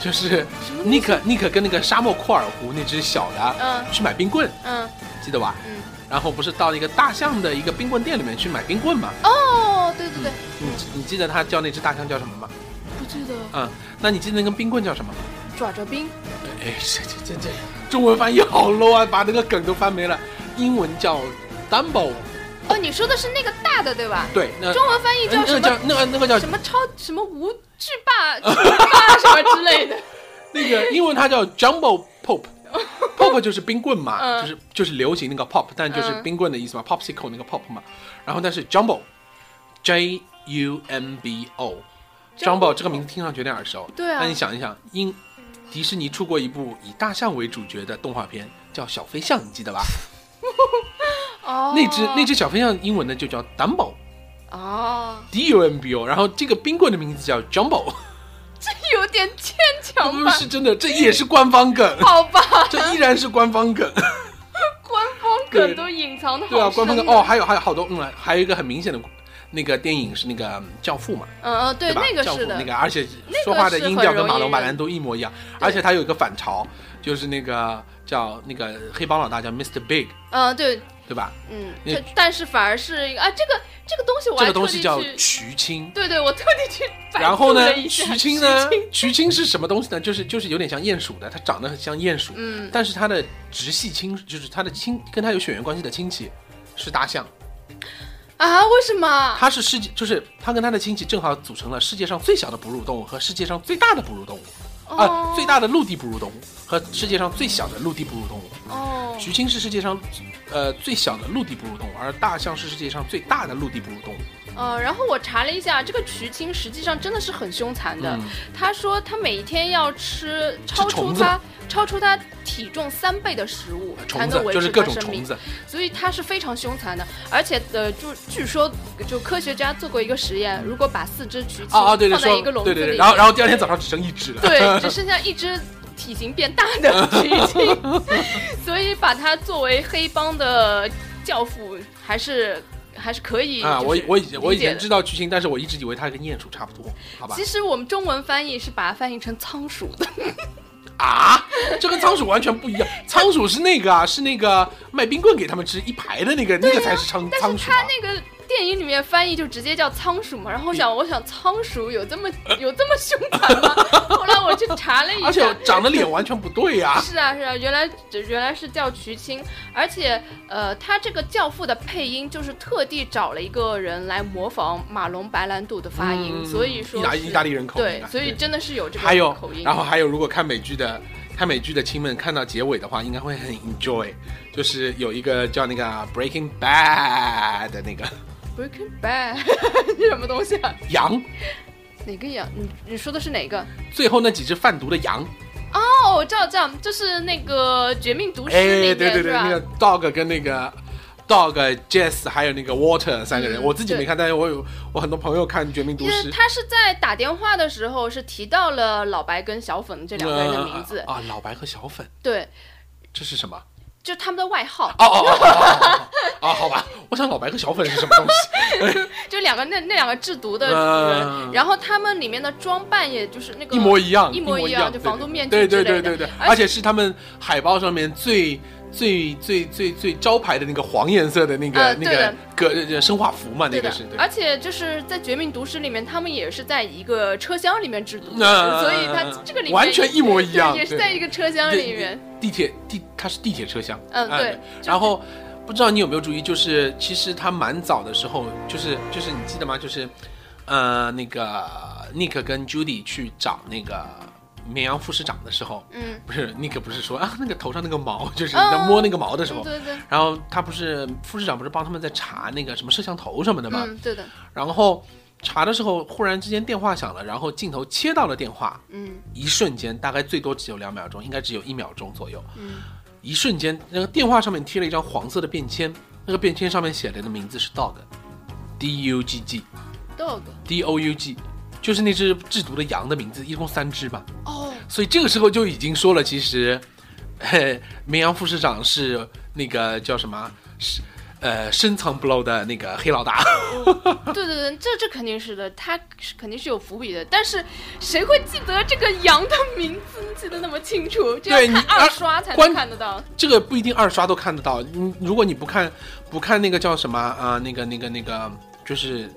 就是尼克尼克跟那个沙漠库尔湖那只小的嗯。去买冰棍，嗯。记得吧？嗯，然后不是到一个大象的一个冰棍店里面去买冰棍嘛？哦，对对对，你你记得他叫那只大象叫什么吗？不记得。嗯，那你记得那根冰棍叫什么吗？爪爪冰哎，这这这这中文翻译好 low 啊，把那个梗都翻没了。英文叫 Dumbo，哦，你说的是那个大的对吧？对，那中文翻译呃那叫什么？叫那个那个叫什么超什么无惧霸巨霸什么之类的。(laughs) 那个英文它叫 Jumbo Pop。(laughs) Pop 就是冰棍嘛，嗯就是就是流行那个 pop，但就是嗯冰棍的意思嘛、p o p s i c l e 那个 pop 嘛。然后但是 Jumbo，J U M B O，Jumbo 这个名字听上去有点耳熟。对啊那你想一想，英迪士尼出过一部以大象为主角的动画片，叫《小飞象》，你记得吧？(laughs) 哦，那只那只小飞象英文呢就叫 Dumbo。哦，D U M B O，然后这个冰棍的名字叫 Jumbo，(laughs) 这有点牵强不吧？是真的，这也是官方梗，(laughs) 好吧，这依然是官方梗。官方梗都隐藏的好对啊，官方梗哦，，还有还有好多，嗯，还有一个很明显的那个电影是那个嗯教父嘛，嗯嗯，对，吧？那个是的，教父那个，而且说话的音调跟马龙白兰都一模一样，而且他有一个反潮，就是那个叫那个黑帮老大叫 Mr. Big，嗯对，对吧？嗯，但是反而是一个啊，这个这个东西我这个东西叫徐，青。对对，我特地去然后呢度了，一下瞿青呢徐青是什么东西呢？就是就是有点像鼹鼠的，它长得很像鼹鼠，嗯但是它的直系亲，就是它的亲跟它有血缘关系的亲戚是大象，啊，为什么？它是世界，就是它跟它的亲戚正好组成了世界上最小的哺乳动物和世界上最大的哺乳动物，啊、哦最大的陆地哺乳动物和世界上最小的陆地哺乳动物。哦，哦橘青是世界上呃最小的陆地哺乳动物，而大象是世界上最大的陆地哺乳动物。呃，然后我查了一下，这个渠青实际上真的是很凶残的。嗯他说他每一天要吃超出他超出他体重三倍的食物，才能维持就是各种他生命虫。子，所以他是非常凶残的，而且呃，就据说就科学家做过一个实验，如果把四只渠青放在一个笼子里面，对对对，然后然后第二天早上只剩一只了。对，(laughs) 只剩下一只体型变大的 (laughs) 渠青，所以把它作为黑帮的教父，还是还是可以啊，我我以前我以前知道巨星，但是我一直以为它跟鼹鼠差不多，好吧其？实我们中文翻译是把它翻译成仓鼠的，(laughs) 啊，这跟仓鼠完全不一样。(laughs) 仓鼠是那个啊，是那个卖冰棍给他们吃一排的那个，那个才是仓仓鼠啊。它那个电影里面翻译就直接叫仓鼠嘛。然后我想，我想仓鼠有这么 (laughs) 有这么凶残吗？(laughs) 后来我去查了一下，而且长得脸完全不对呀、(laughs) 是啊是啊，原来原来是叫瞿青，而且呃，他这个教父的配音就是特地找了一个人来模仿马龙白兰度的发音，嗯所以说是意大意大利人口对所以真的是有这个还有口音。，然后还有，如果看美剧的看美剧的亲们看到结尾的话，应该会很 enjoy，就是有一个叫那个 Breaking Bad 的那个 Breaking Bad (laughs) 是什么东西啊？羊，哪个羊？你你说的是哪个？最后那几只贩毒的羊，哦，我知道，知道，就是那个《绝命毒师》哎，里面、对对对？那个 Dog 跟那个 Dog Jess 还有那个 Water 三个人，嗯我自己没看，但是我有我很多朋友看《绝命毒师》。他是在打电话的时候是提到了老白跟小粉这两个人的名字，呃啊，老白和小粉，对，这是什么？就他们的外号，哦哦哦，好吧，我想老白和小粉是什么东西？就两个那那两个制毒的人，然后他们里面的装扮也就是那个一模一样，一模一样，就防毒面具对之类的。对对对对，而且是他们海报上面最最最最最招牌的那个黄颜色的那个、那个呃对的个呃生化服嘛，那个是对。而且就是在《绝命毒师》里面，他们也是在一个车厢里面制毒的，嗯所以他这个里面完全一模一样对也是在一个车厢里面。地铁地它是地铁车厢，哎嗯对然后不知道你有没有注意，就是其实他蛮早的时候，就是就是你记得吗？就是呃那个 Nick 跟 Judy 去找那个绵阳副市长的时候，嗯，不是 Nick 不是说啊那个头上那个毛，就是嗯在摸那个毛的时候，对对，然后他不是副市长不是帮他们在查那个什么摄像头什么的吗？嗯对的，然后查的时候忽然之间电话响了，然后镜头切到了电话，嗯。一瞬间大概最多只有两秒钟，应该只有一秒钟左右。嗯。一瞬间，那个电话上面贴了一张黄色的便签，那个便签上面写的的名字是 dog，D U G G，dog，D O U G，就是那只制毒的羊的名字，一共三只嘛。哦，所以这个时候就已经说了，其实，(laughs) 嘿，绵羊副市长是那个叫什么？是呃深藏不露的那个黑老大。对对对，这这肯定是的，他是肯定是有伏笔的，但是谁会记得这个羊的名字记得那么清楚？(laughs) 这对你要看二刷才能看得到。这个不一定二刷都看得到。你如果你不看不看那个叫什么啊、那个那个那个就是。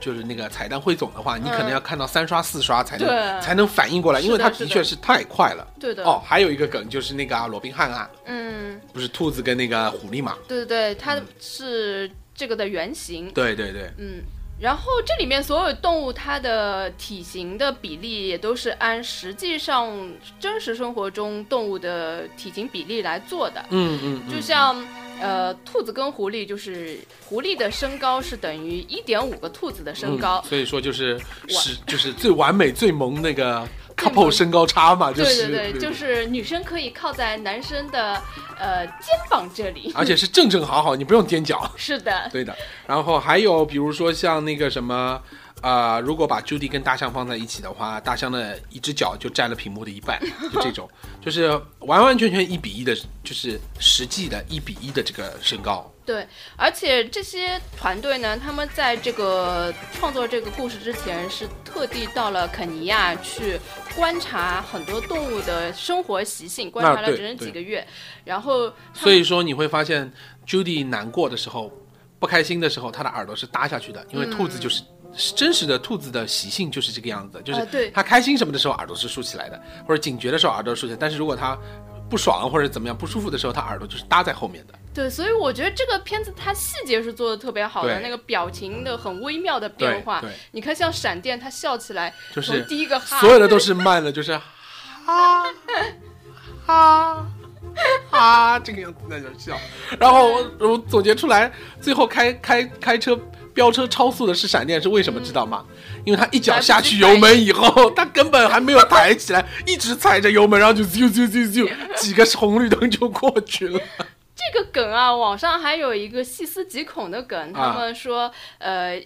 就是那个彩蛋汇总的话，你可能要看到三刷四刷才能、对才能反应过来，因为它的的确是太快了。对的，哦，还有一个梗就是那个啊罗宾汉啊，嗯，不是兔子跟那个狐狸嘛？对对对，它是这个的原型。对对对，嗯，然后这里面所有动物它的体型的比例也都是按实际上真实生活中动物的体型比例来做的。嗯嗯，嗯就像呃，兔子跟狐狸，就是狐狸的身高是等于一点五个兔子的身高嗯，所以说就是是就是最完美最萌那个 (laughs) couple 身高差嘛，就是对对对，就是女生可以靠在男生的呃肩膀这里。而且是正正好好，你不用踮脚。是的，对的，然后还有比如说像那个什么，呃，如果把 Judy 跟大象放在一起的话，大象的一只脚就占了屏幕的一半，就这种，就是完完全全一比一的，就是实际的一比一的这个身高。对，而且这些团队呢，他们在这个创作这个故事之前，是特地到了肯尼亚去观察很多动物的生活习性，观察了整整几个月，然后所以说你会发现，Judy 难过的时候、不开心的时候，他的耳朵是耷下去的，因为兔子就是。是真实的兔子的习性就是这个样子，就是它开心什么的时候耳朵是竖起来的，或者警觉的时候耳朵竖起来，但是如果它不爽或者怎么样不舒服的时候，它耳朵就是搭在后面的。对，所以我觉得这个片子它细节是做的特别好的，那个表情的很微妙的变化对对。你看，像闪电，它笑起来，就是第一个哈，所有的都是慢的，就是哈哈哈这个样子在那笑，然后我我总结出来，最后开开开车飙车超速的是闪电，是为什么知道吗？因为他一脚下去油门以后，(laughs) 他根本还没有抬起来，一直踩着油门，然后就咻咻咻咻，(laughs) 几个红绿灯就过去了。这个梗啊，网上还有一个细思极恐的梗，他们说，呃。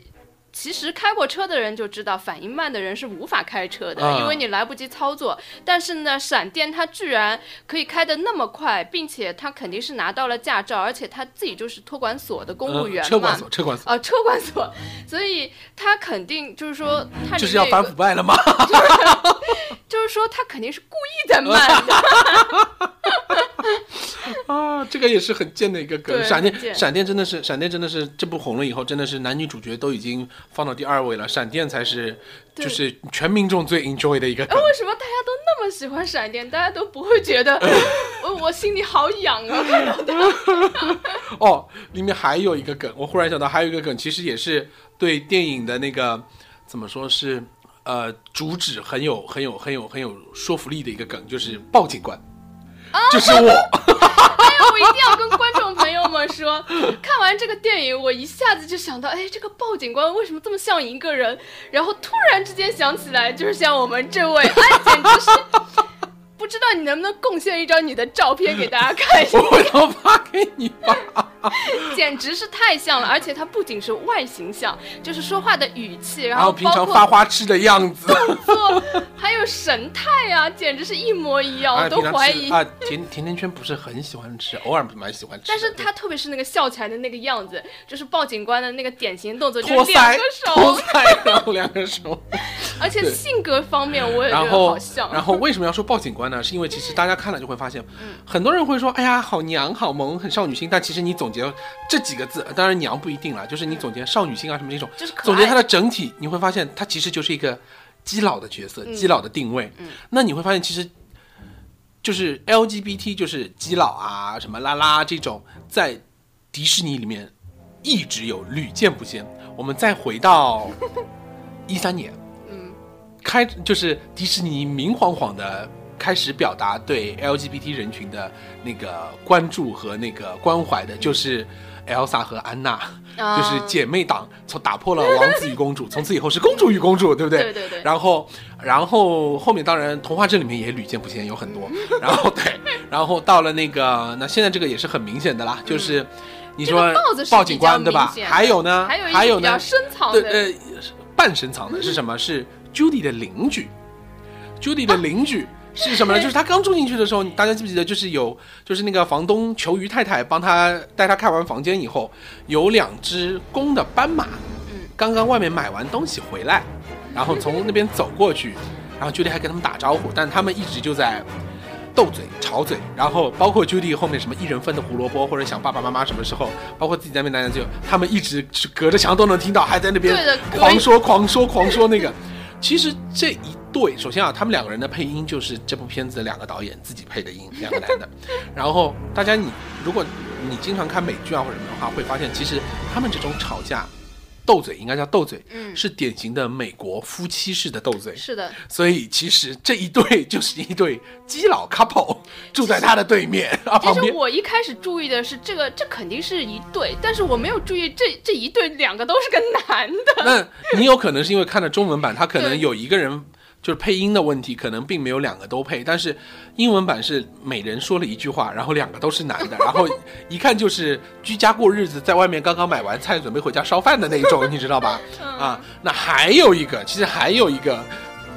其实开过车的人就知道，反应慢的人是无法开车的，啊因为你来不及操作。但是呢，闪电它居然可以开得那么快，并且他肯定是拿到了驾照，而且他自己就是托管所的公务员嘛，呃车管所，车管所啊、车管所，所以他肯定就是说，他就是要反腐败了吗？(laughs) 就是说他肯定是故意在慢的。(laughs) (laughs) 啊，这个也是很贱的一个梗。闪电闪电真的是，闪电真的是这部红了以后，真的是男女主角都已经放到第二位了，闪电才是就是全民众最 enjoy 的一个。为什么大家都那么喜欢闪电？大家都不会觉得 (laughs) 我我心里好痒啊？看到他，哦，里面还有一个梗，我忽然想到还有一个梗，其实也是对电影的那个怎么说是呃主旨很有很有很有很有说服力的一个梗，就是报警官，就是我。哎呀，我一定要跟观众朋友们说，看完这个电影，我一下子就想到，哎，这个报警官为什么这么像一个人？然后突然之间想起来，就是像我们这位，哎，简直是。不知道你能不能贡献一张你的照片给大家看一下？(laughs) 我要发给你吧。(laughs) 简直是太像了，而且他不仅是外形像，就是说话的语气，然然后后包括平常发花痴的样子，动作，还有神态啊，简直是一模一样，我啊，都怀疑。甜甜甜圈不是很喜欢吃，偶尔蛮喜欢吃。但是他特别是那个笑起来的那个样子，就是报警官的那个典型动作，就托是两腮个，托手，腮，然后两个手。(laughs) 而且性格方面我也觉得好像。，然后为什么要说报警官呢？是因为其实大家看了就会发现，嗯很多人会说，哎呀，好娘，好萌，很少女心。但其实你总结这几个字，当然娘不一定了，就是你总结少女心啊什么那种，就是总结它的整体，你会发现它其实就是一个基佬的角色，基佬的定位。嗯那你会发现其实。就是 LGBT，就是基佬啊，什么拉拉这种，在迪士尼里面一直有屡见不鲜。我们再回到 (laughs) 一三年，嗯，开就是迪士尼明晃晃的开始表达对 LGBT 人群的那个关注和那个关怀的，就是 Elsa 和安娜，啊就是姐妹党，从打破了王子与公主，从此以后是公主与公主，对不对？(laughs) 对对对然后，然后后面当然童话镇里面也屡见不鲜，有很多。(laughs) 然后对，然后到了那个，那现在这个也是很明显的啦，就是你说报警官对吧还有呢，还有一还有呢个比较，深藏的，呃，半深藏的是什么？是 Judy 的邻居，Judy 的邻居。是什么呢？就是他刚住进去的时候，大家记不记得？就是有，就是那个房东求于太太帮他带他看完房间以后，有两只公的斑马，嗯，刚刚外面买完东西回来，然后从那边走过去，然后 Judy 还跟他们打招呼，但他们一直就在斗嘴、吵嘴，然后包括 Judy 后面什么一人份的胡萝卜或者想爸爸妈妈什么时候，包括自己在那边待着，就他们一直是隔着墙都能听到，还在那边狂说、狂说、狂说那个。其实这一对，首先啊，他们两个人的配音就是这部片子的两个导演自己配的音，两个男的。然后大家你如果你经常看美剧啊或者什么的话，会发现其实他们这种吵架、斗嘴，应该叫斗嘴，嗯是典型的美国夫妻式的斗嘴。是的，所以其实这一对就是一对基佬 couple，住在他的对面啊其实。我一开始注意的是这个，这肯定是一对，但是我没有注意这这一对两个都是个男的。那你有可能是因为看了中文版，他可能有一个人就是配音的问题，可能并没有两个都配，但是英文版是每人说了一句话，然后两个都是男的，然后一看就是居家过日子，在外面刚刚买完菜，准备回家烧饭的那种，你知道吧？啊，那还有一个，其实还有一个。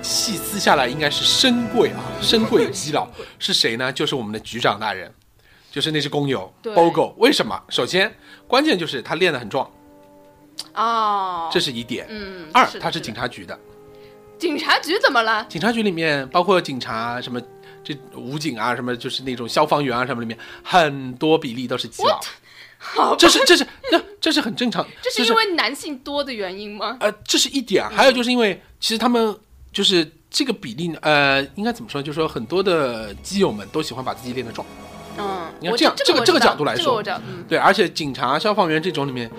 细思下来，应该是深贵啊，深贵基佬是谁呢？就是我们的局长大人，就是那只公牛对 Bogo。为什么？首先，关键就是他练得很壮，哦，这是一点。嗯，二，的他是警察局的，警察局怎么了？警察局里面包括警察什么，这武警啊，什么就是那种消防员啊，什么里面很多比例都是基佬，好，这是这是那这是很正常，就这是因为男性多的原因吗？呃这是一点啊，还有就是因为其实他们就是这个比例，呃应该怎么说？就是说很多的基友们都喜欢把自己练得壮，嗯，你看这样这个这个角度来说对，而且警察、消防员这种里面。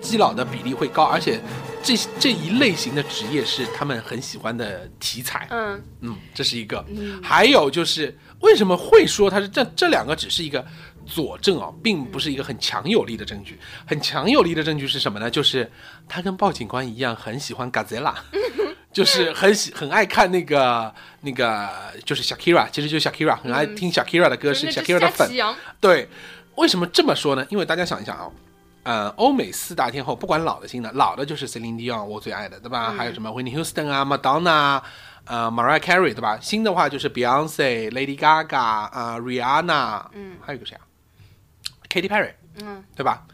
基佬的比例会高，而且这这一类型的职业是他们很喜欢的题材。嗯嗯，这是一个。嗯还有就是为什么会说他是这这两个只是一个佐证哦，并不是一个很强有力的证据。很强有力的证据是什么呢？就是他跟鲍警官一样，很喜欢 Gazella，(laughs) 就是很喜很爱看那个那个，就是 Shakira，其实就是 Shakira，很爱听 Shakira 的歌，是 Shakira 的粉对，为什么这么说呢？因为大家想一想啊，呃，欧美四大天后，不管老的新的，老的就是 Celine Dion，我最爱的，对吧？还有什么 Whitney Houston 啊，Madonna 啊。呃，Mariah Carey 对吧？新的话就是 Beyonce、Lady Gaga 啊、Rihanna，嗯，还有个谁啊？Katy Perry，嗯，对吧？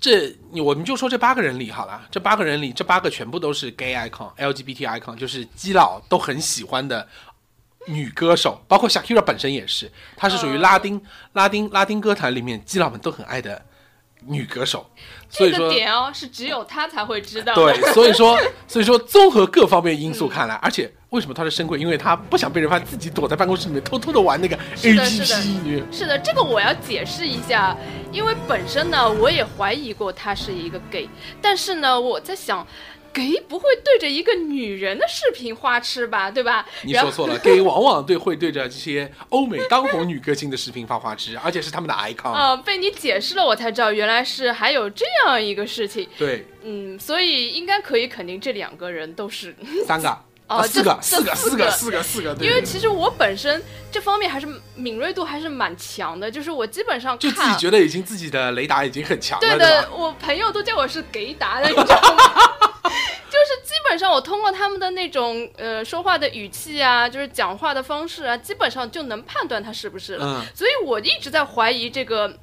这我们就说这八个人里好了，这八个人里，这八个全部都是 gay icon、LGBT icon，就是基佬都很喜欢的女歌手，包括 Shakira 本身也是，她是属于拉丁、拉丁拉丁歌坛里面基佬们都很爱的女歌手，所以说这个点哦，是只有她才会知道。对，所以说 (laughs) 所以说综合各方面因素看来，而且为什么她是深贵？因为她不想被人发现，自己躲在办公室里面偷偷的玩那个是的是的 AGP 女。是的，这个我要解释一下，因为本身呢，我也怀疑过他是一个 gay，但是呢，我在想。Gay 不会对着一个女人的视频花痴吧，对吧？你说错了，(laughs) gay 往往对会对着这些欧美当红女歌星的视频发花痴，而且是他们的 icon。呃，被你解释了，我才知道原来是还有这样一个事情。对，嗯，所以应该可以肯定这两个人都是，三个，哦啊四个，这四个，这四个四个，四个，因为其实我本身这方面还是敏锐度还是蛮强的，就是我基本上就自己觉得已经自己的雷达已经很强了，对的我朋友都叫我是给达的，你知道吗？就是基本上我通过他们的那种呃说话的语气啊，就是讲话的方式啊，基本上就能判断他是不是了。嗯，所以我一直在怀疑这个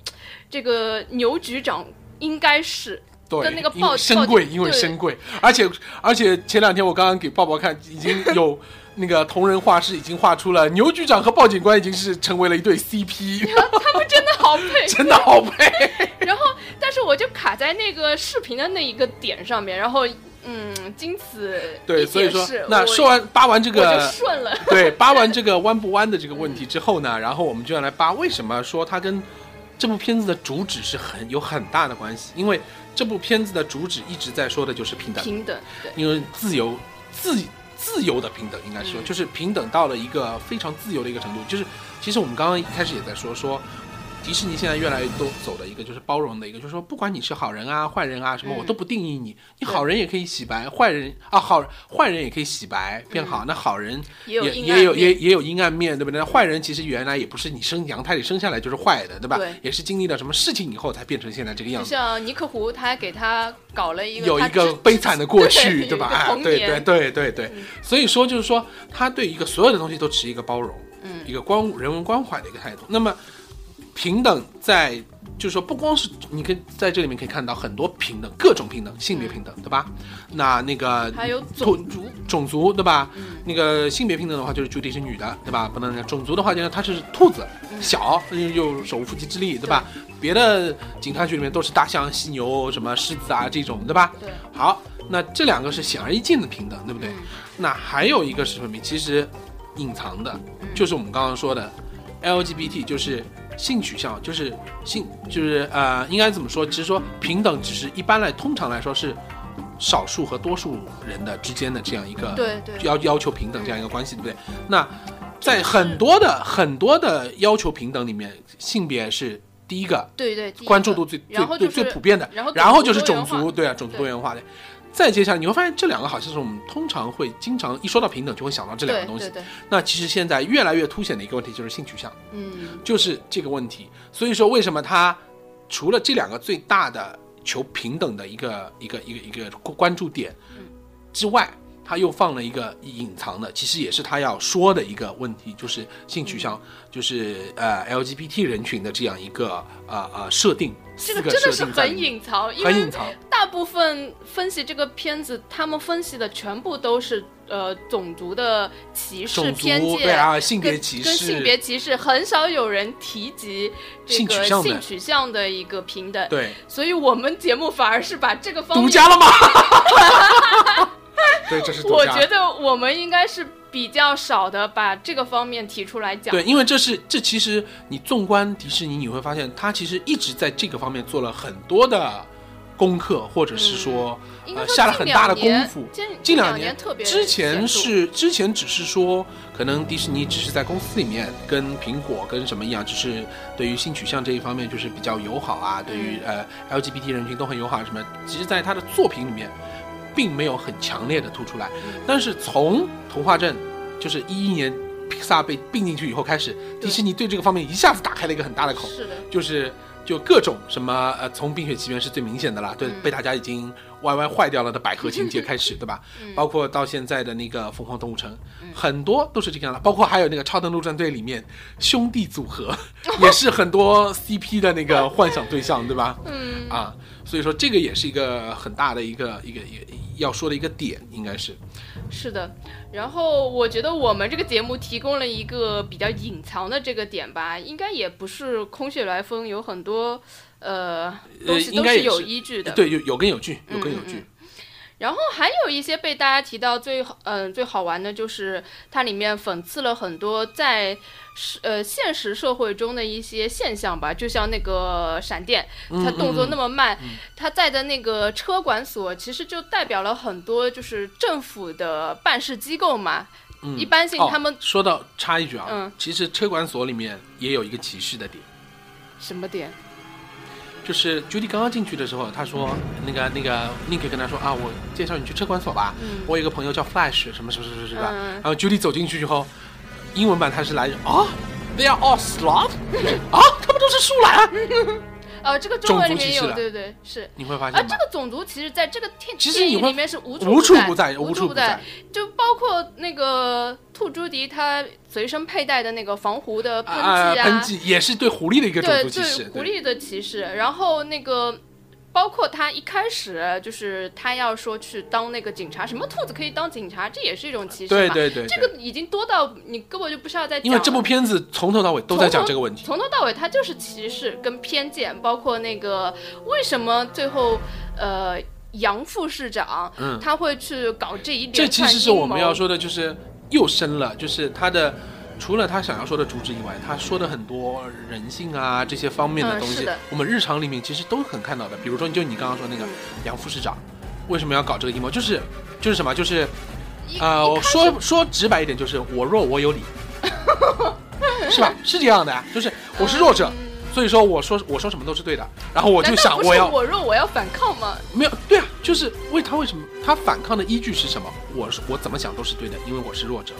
这个牛局长应该是对，跟那个报深贵，因为报对深贵，而且而且前两天我刚刚给抱抱看，已经有那个同人画师已经画出了牛局长和鲍警官已经是成为了一对 CP，(laughs) 他们真的好配。(laughs) 真的好配。然后，但是我就卡在那个视频的那一个点上面，然后嗯，经此对，所以说那说完扒完这个顺了。对，扒完 (laughs) 这个弯不弯的这个问题之后呢，然后我们就要来扒为什么说它跟这部片子的主旨是很有很大的关系，因为这部片子的主旨一直在说的就是平等，平等，对，因为自由自自由的平等应该说、嗯。就是平等到了一个非常自由的一个程度，就是其实我们刚刚一开始也在说说。迪士尼现在越来越多走的一个就是包容的一个，就是说不管你是好人啊、坏人啊什么，嗯我都不定义你。你好人也可以洗白，坏人啊好坏人也可以洗白变好，那好人嗯也有也有也也有阴暗面，对不对？那坏人其实原来也不是你生娘胎里生下来就是坏的，对吧？对也是经历了什么事情以后才变成现在这个样就子。像尼克胡，他还给他搞了一个有一个悲惨的过去，对对吧？哎，对对对对对，所以说就是说，他对一个所有的东西都持一个包容，嗯一个关人文关怀的一个态度。那么平等在就是说，不光是你可以在这里面可以看到很多平等，各种平等，性别平等，对吧？那那个还有种族，种族，对吧？嗯那个性别平等的话，就是 Judy 是女的，对吧？不能种族的话，就是她是兔子，嗯小，又有手无缚鸡之力，对吧？别的警察局里面都是大象、犀牛、什么狮子啊这种，对吧？对，好，那这两个是显而易见的平等，对不对？嗯那还有一个是什么？其实隐藏的，嗯就是我们刚刚说的 LGBT，就是性取向，就是性，就是呃，应该怎么说？其实说平等，只是一般来，通常来说是少数和多数人的之间的这样一个对对要要求平等这样一个关系，对不对？那在很多的很多的要求平等里面，性别是第一个对对，关注度最最最最普遍的，然后就是种族，对啊，种族多元化的。再接下来你会发现，这两个好像是我们通常会经常一说到平等就会想到这两个东西。那其实现在越来越凸显的一个问题就是性取向，嗯，就是这个问题。所以说，为什么它除了这两个最大的求平等的一个一个一个一个关注点嗯之外，他又放了一个隐藏的，其实也是他要说的一个问题，就是性取向，就是呃 LGBT 人群的这样一个呃呃设定，这个真的是很隐藏，因为很隐藏。大部分分析这个片子，他们分析的全部都是呃种族的歧视偏见，族对啊，性别歧视，跟性别歧视，很少有人提及这个性取向的一个平等。对所以我们节目反而是把这个方面，独家了吗？(laughs) (laughs) 对，这是我觉得我们应该是比较少的把这个方面提出来讲。对，因为这是这其实你纵观迪士尼，你会发现它其实一直在这个方面做了很多的功课，或者是说、呃下了很大的功夫。近近两两年特别之前是之前只是说，可能迪士尼只是在公司里面跟苹果跟什么一样，只是对于性取向这一方面就是比较友好啊，对于嗯呃 LGBT 人群都很友好啊什么。其实，在他的作品里面，并没有很强烈的突出来。嗯但是从童话镇，就是一一年皮萨被并进去以后开始，迪士尼对这个方面一下子打开了一个很大的口。是的，就是就各种什么呃，从《冰雪奇缘》是最明显的啦，对，嗯被大家已经歪歪坏掉了的百合情节开始，对吧？嗯包括到现在的那个《疯狂动物城》嗯很多都是这个样的，包括还有那个《超能陆战队》里面兄弟组合，(laughs) 也是很多 CP 的那个幻想对象，对吧？嗯啊，所以说这个也是一个很大的一个一个一个要说的一个点，应该是。是的，然后我觉得我们这个节目提供了一个比较隐藏的这个点吧，应该也不是空穴来风，有很多呃东西都是有依据的。对，有有根有据，有根有据。嗯嗯然后还有一些被大家提到最好嗯、最好玩的就是它里面讽刺了很多在是呃现实社会中的一些现象吧，就像那个闪电，嗯它动作那么么慢，它在的那个车管所其实就代表了很多就是政府的办事机构嘛，嗯一般性哦他们说到插一句啊，嗯其实车管所里面也有一个歧视的点。什么点？就是 Judy 刚刚进去的时候，他说那个那个 Nick 跟他说啊，我介绍你去车管所吧，嗯。我有一个朋友叫 Flash，什么什么什么什么，嗯。然后 Judy 走进去以后，英文版他是来啊，They are all sloth，(laughs) 啊，他们都是树懒，呃，这个中文里面有，对对对，是。你会发现啊？这个种族其实在这个电电影里面是无处无处不不在，无处不在。就包括那个兔朱迪他随身佩戴的那个防狐的喷啊，剂啊，喷剂也是对狐狸的一个种对族歧视对，狐狸的歧视。然后那个包括他一开始就是他要说去当那个警察，什么兔子可以当警察，这也是一种歧视嘛。对对对，对这个已经多到你根本就不需要再讲。因为这部片子从头到尾都在讲这个问题。从头到尾，它就是歧视跟偏见，包括那个为什么最后呃杨副市长、嗯他会去搞这一点这，其实是我们要说的，就是又深了，就是他的除了他想要说的主旨以外，他说的很多人性啊这些方面的东西，我们日常里面其实都很看到的。比如说，就你刚刚说那个嗯杨副市长为什么要搞这个阴谋，就是就是什么，就是啊呃，我说说直白一点，就是我弱我有理，(laughs) 是吧？是这样的呀，就是我是弱者。嗯所以说，我说我说什么都是对的，然后我就想我要我弱我要反抗吗？没有，对啊，就是为他为什么他反抗的依据是什么？我是我怎么想都是对的，因为我是弱者，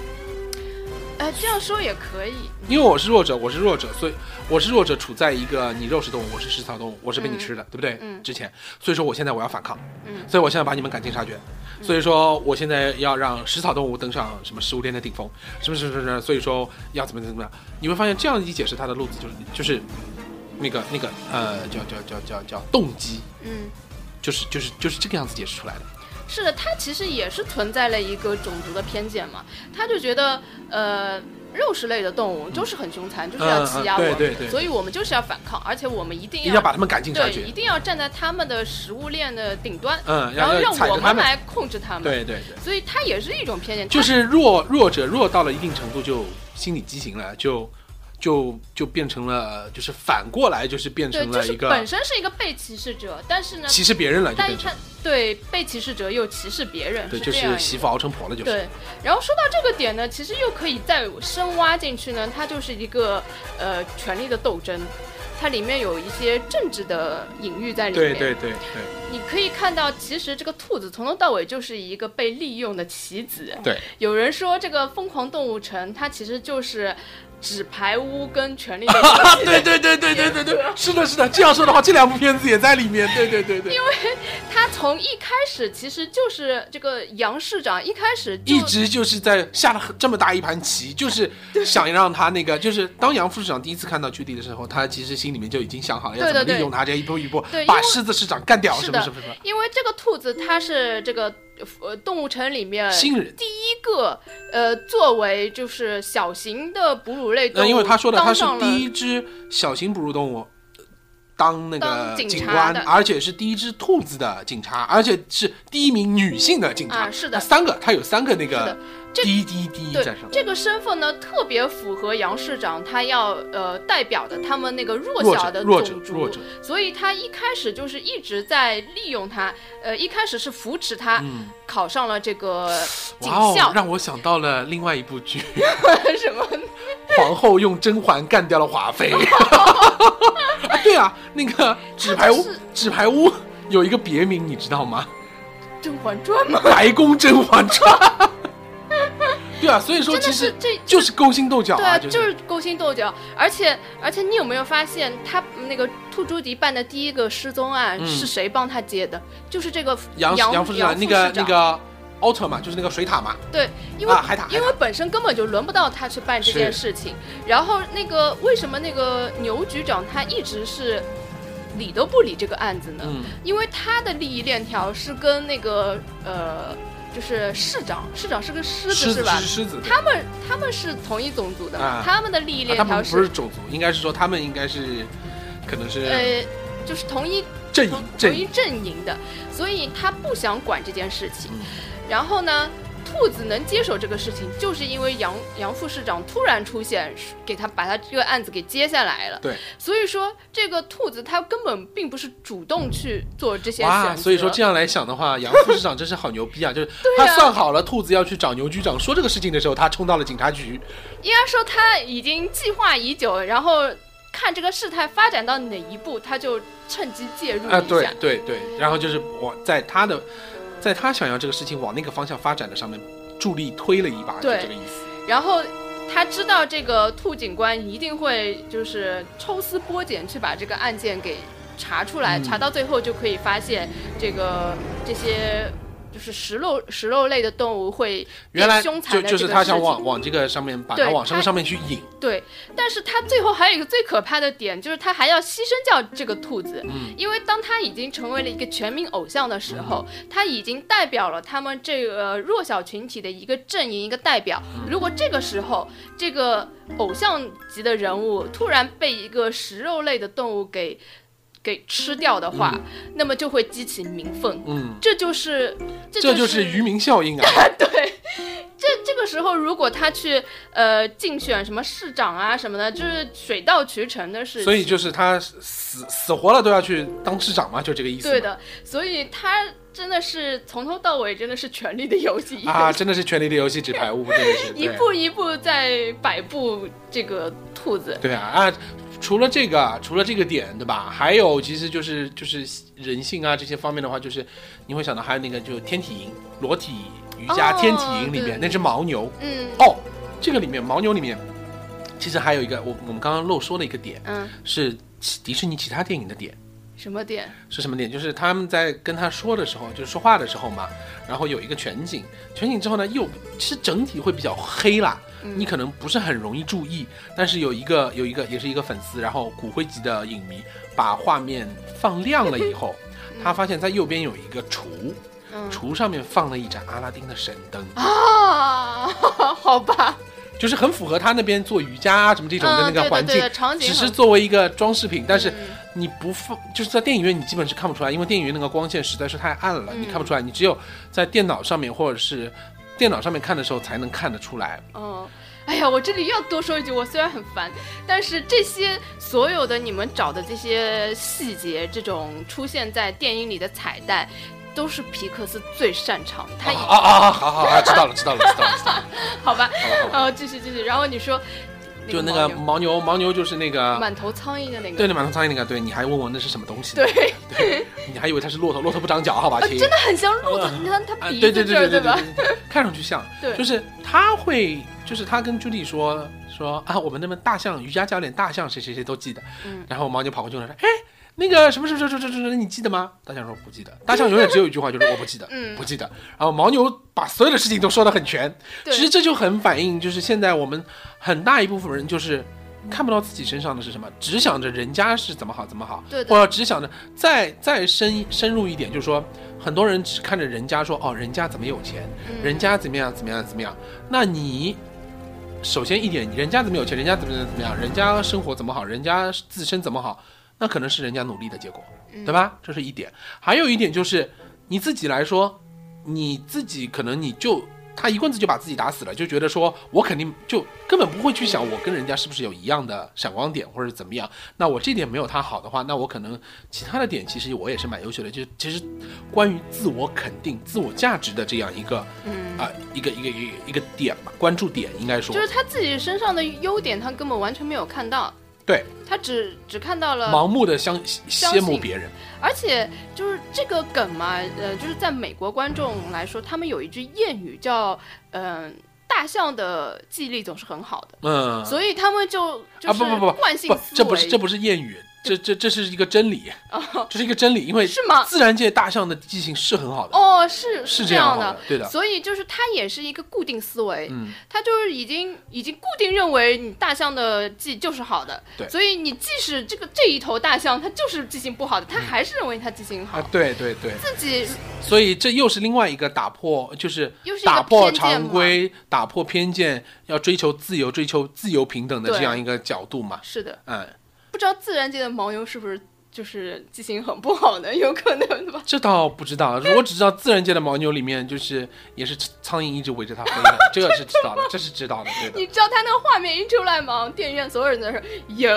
哎，这样说也可以。因为我是弱者，我是弱者，所以我是弱者，处在一个你肉食动物，我是食草动物，我是被你吃的，对不对？嗯之前，所以说我现在我要反抗，嗯。所以我现在把你们赶尽杀绝，所以说我现在要让食草动物登上什么食物链的顶峰，什么什么什么，所以说要怎么怎么样，你会发现这样一解释他的路子就是就是那个那个呃叫叫叫叫叫动机，嗯，就是就是就是这个样子解释出来的。是的，他其实也是存在了一个种族的偏见嘛。他就觉得，呃，肉食类的动物就是很凶残，就是要欺压我们，嗯对对对所以我们就是要反抗，而且我们一定一定要把他们赶尽杀对，绝一。定要站在他们的食物链的顶端，嗯，然后让我们。来控制他们。，对对对，所以它也是一种偏见，就是弱弱者弱到了一定程度就心理畸形了，就就就变成了，就是反过来就是变成了一个本身是一个被歧视者，但是呢，歧视别人了，就变成他对被歧视者又歧视别人，对，就是媳妇熬成婆了，就是对，然后说到这个点呢，其实又可以再深挖进去呢，它就是一个呃权力的斗争，它里面有一些政治的隐喻在里面。对对对对，你可以看到，其实这个兔子从头到尾就是一个被利用的棋子。对，有人说这个疯狂动物城，它其实就是纸牌屋跟权力的游戏对对对对对对对，(laughs) 是的，是的。这样说的话，这两部片子也在里面。对对对对，因为他从一开始其实就是这个杨市长一开始一直就是在下了这么大一盘棋，就是想让他那个，就是当杨副市长第一次看到居地的时候，他其实心里面就已经想好了要怎么对对对利用他，这一步一步对把狮子市长干掉，是的什么什么什么。因为这个兔子它是这个呃动物城里面新人第一个呃作为就是小型的哺乳类动那物，因为他说的他是第一只小型哺乳动物。呃当那个警察而且是第一只兔子的警察，而且是第一名女性的警察。啊是的三个，他有三个那个这滴滴滴对在上面，这个身份呢，特别符合杨市长他要呃代表的他们那个弱弱小的弱者种族，弱者，所以他一开始就是一直在利用他，呃，一开始是扶持他嗯，考上了这个警校，让我想到了另外一部剧，(laughs) 什么？(laughs) 皇后用甄嬛干掉了华妃。(laughs) 啊，对啊，那个纸牌屋纸牌屋有一个别名，你知道吗？《甄嬛传》吗？白宫甄嬛传。对啊，所以说真的其实是这就是勾心斗角对啊，就就是勾心斗角，而且而且你有没有发现，他那个兔朱迪办的第一个失踪案嗯。是谁帮他接的？就是这个杨杨杨副市长那个那个奥特嘛，就是那个水塔嘛，对，因为、啊海塔因为本身根本就轮不到他去办这件事情。然后那个为什么那个牛局长他一直是理都不理这个案子呢？嗯，因为他的利益链条是跟那个呃，就是市长，市长是个狮子是吧？是狮子，他们他们是同一种族的，啊他们的利益啊他们链条不是种族，应该是说他们应该是可能是呃，就是同一阵营阵营同一阵营的，所以他不想管这件事情。嗯然后呢，兔子能接手这个事情，就是因为杨杨副市长突然出现，给他把他这个案子给接下来了。对，所以说这个兔子他根本并不是主动去做这些选哇，择。所以说这样来想的话，杨副市长真是好牛逼啊！(laughs) 就是他算好了兔子要去找牛局长说这个事情的时候，他冲到了警察局，应该说他已经计划已久，然后看这个事态发展到哪一步，他就趁机介入一下。啊，对对对，然后就是我在他的，在他想要这个事情往那个方向发展的上面助力推了一把，就对这个意思。然后他知道这个兔警官一定会就是抽丝剥茧去把这个案件给查出来，嗯查到最后就可以发现这个这些就是食肉食肉类的动物会原来凶残的就就是他想往往这个上面把它往这个上面去引，对，但是他最后还有一个最可怕的点，就是他还要牺牲掉这个兔子，嗯因为当他已经成为了一个全民偶像的时候，他已经代表了他们这个弱小群体的一个阵营、一个代表。如果这个时候这个偶像级的人物突然被一个食肉类的动物给给吃掉的话，那么就会激起民愤。嗯，这就是，这这就就是渔民效应啊。(laughs) 对，这这个时候如果他去呃竞选什么市长啊什么的，就是水到渠成的事情。所以就是他死死活了都要去当市长嘛，就这个意思。对的，所以他真的是从头到尾真的是权力的游戏啊，真的是《权力的游戏》纸牌屋，真的是 (laughs) 一步一步在摆布这个兔子。对啊啊，除了这个，除了这个点，对吧？还有其实就是就是人性啊这些方面的话，就是你会想到还有那个就天体营、裸体瑜伽哦天体营里面、那只牦牛嗯哦，这个里面牦牛里面其实还有一个我我们刚刚漏说的一个点嗯，是迪士尼其他电影的点。什么点？是什么点？就是他们在跟他说的时候，就是说话的时候嘛，然后有一个全景，全景之后呢，又其实整体会比较黑啦，嗯你可能不是很容易注意，但是有一个有一个也是一个粉丝，然后骨灰级的影迷把画面放亮了以后，他发现在右边有一个橱，嗯橱上面放了一盏阿拉丁的神灯，啊，(laughs) 好吧，就是很符合他那边做瑜伽啊什么这种的那个环境只是作为一个装饰品，但是。嗯你不放，就是在电影院你基本是看不出来，因为电影院那个光线实在是太暗了，嗯你看不出来。你只有在电脑上面或者是电脑上面看的时候才能看得出来。嗯，哎呀，我这里又要多说一句，我虽然很烦，但是这些所有的你们找的这些细节，这种出现在电影里的彩蛋，都是皮克斯最擅长的。他已、啊啊啊！好好好，知道了，知道了，知道了，知道了。(laughs) 好吧，好了好了，呃，继续继续，然后你说，就那个牦牛牦牛，就是那个，满头苍蝇的那个，对，那满头苍蝇那个，对，你还问我那是什么东西？对，对，你还以为它是骆驼，骆驼不长脚，好吧？亲。真的很像骆驼，你看它啊，鼻对对子这儿，对对对吧？对，对看上去像，(laughs) 对就是他会，就是他跟朱莉说说啊，我们那边大象瑜伽教练大象谁谁谁都记得，嗯然后牦牛跑过去了说，哎，那个什么什么什么什么什么，你记得吗？大象说不记得，大象永远只有一句话，就是我不记得，嗯不记得。然后牦牛把所有的事情都说得很全，对其实这就很反映，就是现在我们很大一部分人就是。看不到自己身上的是什么，只想着人家是怎么好怎么好，对的或者只想着再再深深入一点，就是说，很多人只看着人家说哦，人家怎么有钱，嗯人家怎么样怎么样怎么样，那你首先一点，人家怎么有钱，人家怎么样怎么样，人家生活怎么好，人家自身怎么好，那可能是人家努力的结果，嗯对吧？这是一点。还有一点就是你自己来说，你自己可能你就他一棍子就把自己打死了，就觉得说我肯定就根本不会去想我跟人家是不是有一样的闪光点或者怎么样。那我这点没有他好的话，那我可能其他的点其实我也是蛮优秀的。就是其实关于自我肯定、自我价值的这样一个嗯，啊、一个一个一个一个点吧，关注点应该说就是他自己身上的优点，他根本完全没有看到，对，他只只看到了盲目的相羡慕别人。而且就是这个梗嘛，呃，就是在美国观众来说，他们有一句谚语叫“嗯、大象的记忆力总是很好的”，嗯，所以他们就就是啊不不不不，惯性思维，这不是这不是谚语，这这这是一个真理，这是一个真理，因为哦是吗？自然界大象的记性是很好的，哦，是是这这样好的的，，对的，所以就是它也是一个固定思维，嗯，它就是已经已经固定认为你大象的记就是好的，对所以你即使这个这一头大象它就是记性不好的，它还是认为它记性好，啊，对对对，自己所以这又是另外一个打破，就是打破常规、打破偏见，要追求自由、追求自由平等的这样一个角度嘛，是的，嗯，不知道自然界的牦牛是不是就是记性很不好呢？(laughs) 有可能的吧。这倒不知道，我只知道自然界的牦牛里面就是也是苍蝇一直围着它飞的，(laughs) 这个是知道的，这是知道的，对的。你知道他那个画面一出来吗？电影院所有人都在说有，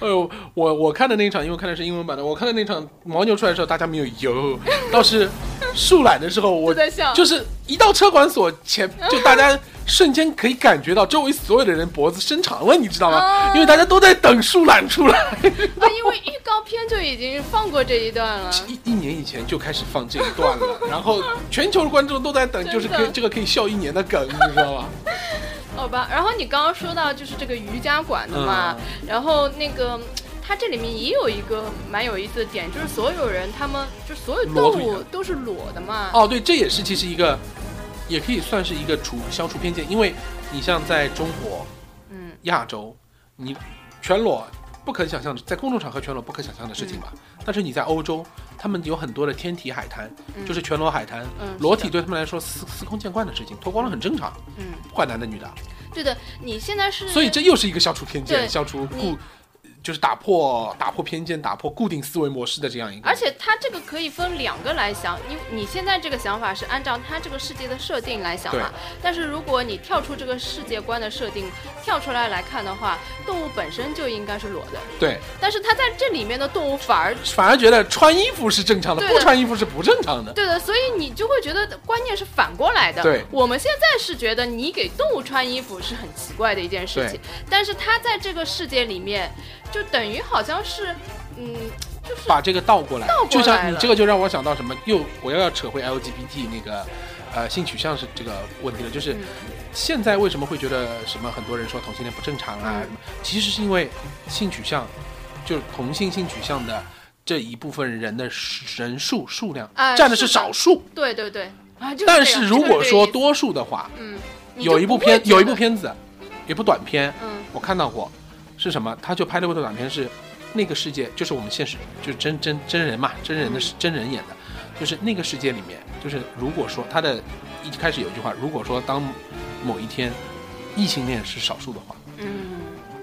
哎呦，我我看的那一场，因为看的是英文版的，我看的那场牦牛出来的时候，大家没有油，倒是树懒的时候，我就在笑就是一到车管所前，就大家 (laughs) 瞬间可以感觉到周围所有的人脖子伸长了，你知道吗？啊因为大家都在等树懒出来，啊，因为预告片就已经放过这一段了。一一年以前就开始放这一段了，然后全球的观众都在等，(laughs) 就是可以这个可以笑一年的梗，你知道吗？好吧，然后你刚刚说到就是这个瑜伽馆的嘛，然后那个它这里面也有一个蛮有意思的点，就是所有人他们就所有动物都是裸的嘛。哦，对，这也是其实一个，也可以算是一个除消除偏见，因为你像在中国。嗯，亚洲，你全裸不可想象，在公众场合全裸不可想象的事情吧？但是你在欧洲，他们有很多的天体海滩，嗯。就是全裸海滩，嗯裸体对他们来说司司空见惯的事情，脱光了很正常，嗯，不管男的女的。对的，你现在是所以这又是一个消除偏见、消除你固，就是打破打破偏见、打破固定思维模式的这样一个。而且它这个可以分两个来想，因为你现在这个想法是按照它这个世界的设定来想嘛。但是如果你跳出这个世界观的设定，跳出来来看的话，动物本身就应该是裸的，对，但是它在这里面的动物反而反而觉得穿衣服是正常的，的不穿衣服是不正常的。对的，所以你就会觉得观念是反过来的。对我们现在是觉得你给动物穿衣服是很奇怪的一件事情，但是它在这个世界里面，就等于好像是，嗯，就是把这个倒过来，倒过就像你这个就让我想到什么，又我又要扯回 LGBT 那个呃性取向是这个问题了，就是嗯。现在为什么会觉得什么很多人说同性恋不正常啊？其实是因为性取向，就是同性性取向的这一部分人的人数数量哎占的是少数，对对对，啊，就是但是如果说多数的话，嗯，有一部片有一部片子，有一部短片，嗯。我看到过，是什么？他就拍了部短片是那个世界，就是我们现实，就是真真真人嘛，真人的、是真人演的，就是那个世界里面，就是如果说他的一开始有一句话，如果说当某一天异性恋是少数的话，嗯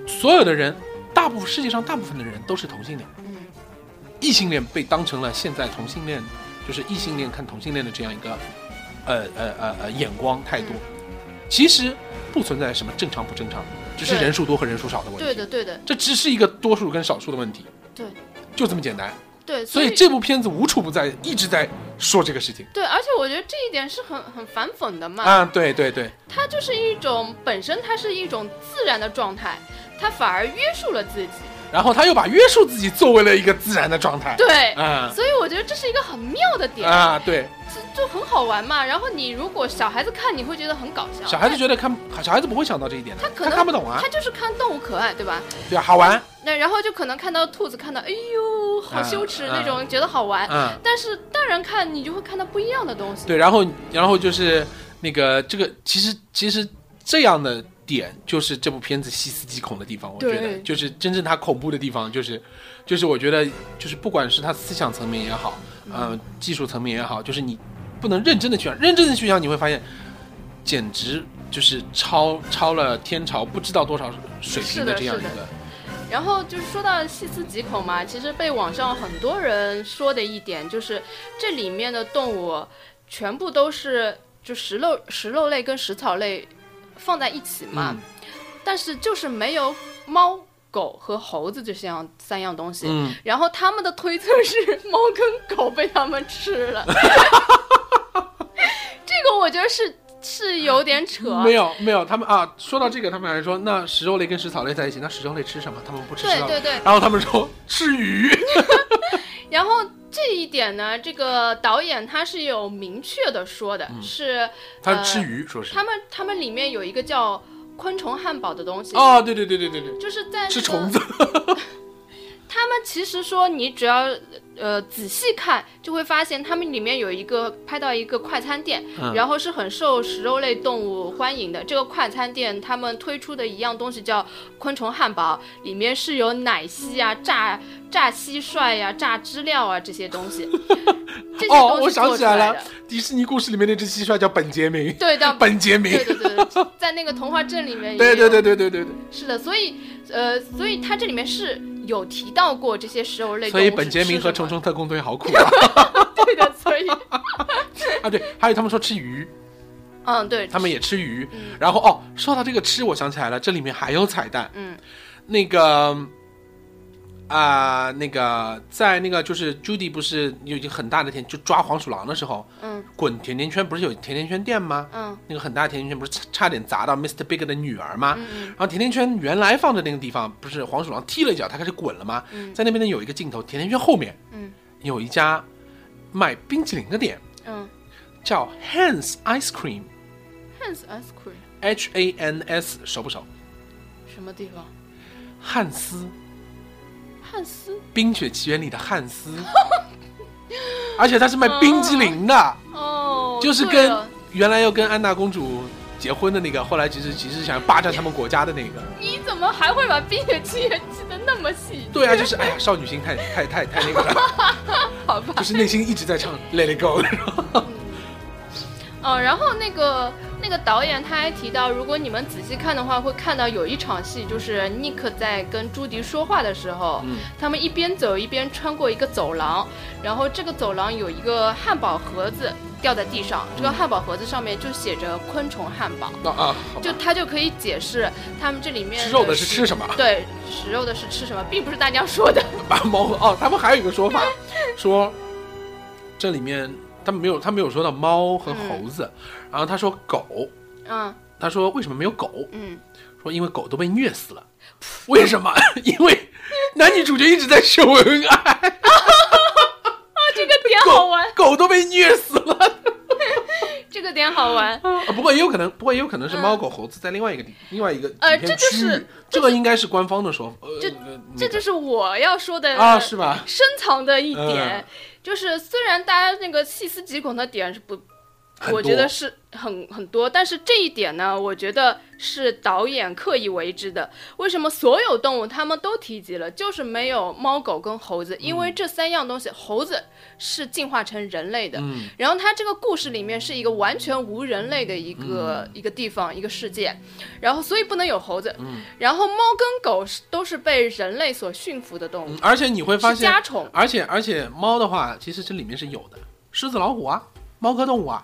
所有的人，大部分世界上大部分的人都是同性恋，嗯异性恋被当成了现在同性恋，就是异性恋看同性恋的这样一个，呃呃呃呃眼光态度，其实不存在什么正常不正常，只是人数多和人数少的问题。对的对的。这只是一个多数跟少数的问题，对。就这么简单。对，所以这部片子无处不在，一直在说这个事情。对，而且我觉得这一点是很很反讽的嘛，啊，对对对，它就是一种本身它是一种自然的状态，它反而约束了自己，然后他又把约束自己作为了一个自然的状态，对。啊所以我觉得这是一个很妙的点，啊，对，就就很好玩嘛。然后你如果小孩子看，你会觉得很搞笑。小孩子觉得看，小孩子不会想到这一点的，他可能看不懂啊他，就是看动物可爱，对吧？对啊，好玩，那然后就可能看到兔子，看到哎呦好羞耻嗯那种，觉得好玩。嗯，但是大人看你就会看到不一样的东西。对，然后然后就是那个这个，其实其实这样的点就是这部片子细思极恐的地方，我觉得就是真正它恐怖的地方，就是就是我觉得就是不管是它思想层面也好，呃，技术层面也好，就是你不能认真的去想，认真的去想，你会发现简直就是超超了天朝不知道多少水平的这样一个。然后就是说到细思极恐嘛，其实被网上很多人说的一点就是，这里面的动物全部都是就食肉食肉类跟食草类放在一起嘛，嗯但是就是没有猫、狗和猴子这些样三样东西。嗯，然后他们的推测是猫跟狗被他们吃了，(laughs) 这个我觉得是是有点扯。没有没有，他们啊，说到这个，他们还说那食肉类跟食草类在一起，那食肉类吃什么？他们不吃。对对对，然后他们说吃鱼。(laughs) 然后这一点呢，这个导演他是有明确的说的，是嗯他吃鱼，说是。他们他们里面有一个叫昆虫汉堡的东西，哦，对对对对对对，就是在、那个、吃虫子。(laughs) 他们其实说，你只要呃仔细看，就会发现他们里面有一个拍到一个快餐店，嗯然后是很受食肉类动物欢迎的。这个快餐店他们推出的一样东西叫昆虫汉堡，里面是有奶昔啊、炸炸蟋蟀呀、炸知了啊这些东西。(laughs) 这些哦，我想起来了迪士尼故事里面那只蟋蟀叫本杰明。对的，本杰明。对对对对，在那个童话镇里面 (laughs) 对对对对对对对。是的，所以呃，所以它这里面是有提到过这些食肉类所以本杰明和虫虫特工队好苦啊！(laughs) 对的，所以 (laughs) 啊，对，还有他们说吃鱼，嗯对，他们也吃鱼。嗯然后哦，说到这个吃，我想起来了，这里面还有彩蛋。嗯那个啊、那个在那个就是 Judy 不是有一个很大的甜，就抓黄鼠狼的时候，嗯滚甜甜圈不是有甜甜圈店吗？嗯那个很大的甜甜圈不是差差点砸到 Mr. Big 的女儿吗？嗯然后甜甜圈原来放的那个地方，不是黄鼠狼踢了一脚，它开始滚了吗？嗯在那边呢有一个镜头，甜甜圈后面嗯有一家卖冰淇淋的店，嗯叫 Hans Ice Cream。，Hans ice cream H A N S 熟不熟？什么地方？汉斯，汉斯《冰雪奇缘》里的汉斯，(laughs) 而且他是卖冰激凌的，哦，就是跟原来要跟安娜公主结婚的那个，后来其实其实想霸占他们国家的那个。你怎么还会把《冰雪奇缘》记得那么细？对啊，就是哎呀，少女心太太太太那个了，(laughs) 好吧就。是内心一直在唱 Let It Go。哦，然后那个那个导演他还提到，如果你们仔细看的话，会看到有一场戏，就是尼克在跟朱迪说话的时候，嗯他们一边走一边穿过一个走廊，然后这个走廊有一个汉堡盒子掉在地上，这个汉堡盒子上面就写着“昆虫汉堡”，啊就他就可以解释他们这里面吃肉的是吃什么？对，食肉的是吃什么，并不是大家说的。把猫哦，他们还有一个说法，说这里面他没有他没有说到猫和猴子，然后他说狗，嗯他说为什么没有狗？嗯，说因为狗都被虐死了，为什么？(laughs) 因为男女主角一直在秀恩爱，(laughs) 这个点好玩，狗都被虐死了。(laughs) 这个点好玩。啊，不过也有可能，不过也有可能是猫狗猴子在另外一个地，另外一个呃这就是这个应该是官方的说法。呃这就是我要说的啊，是吧？深藏的一点，嗯就是虽然大家那个细思极恐的点是不，我觉得是很很多，但是这一点呢，我觉得是导演刻意为之的。为什么所有动物他们都提及了，就是没有猫狗跟猴子？因为这三样东西，猴子是进化成人类的，嗯然后它这个故事里面是一个完全无人类的一个、嗯一个地方一个世界，然后所以不能有猴子，嗯然后猫跟狗是都是被人类所驯服的动物，嗯而且你会发现家，宠。而且而且猫的话，其实这里面是有的，狮子、老虎啊，猫科动物啊，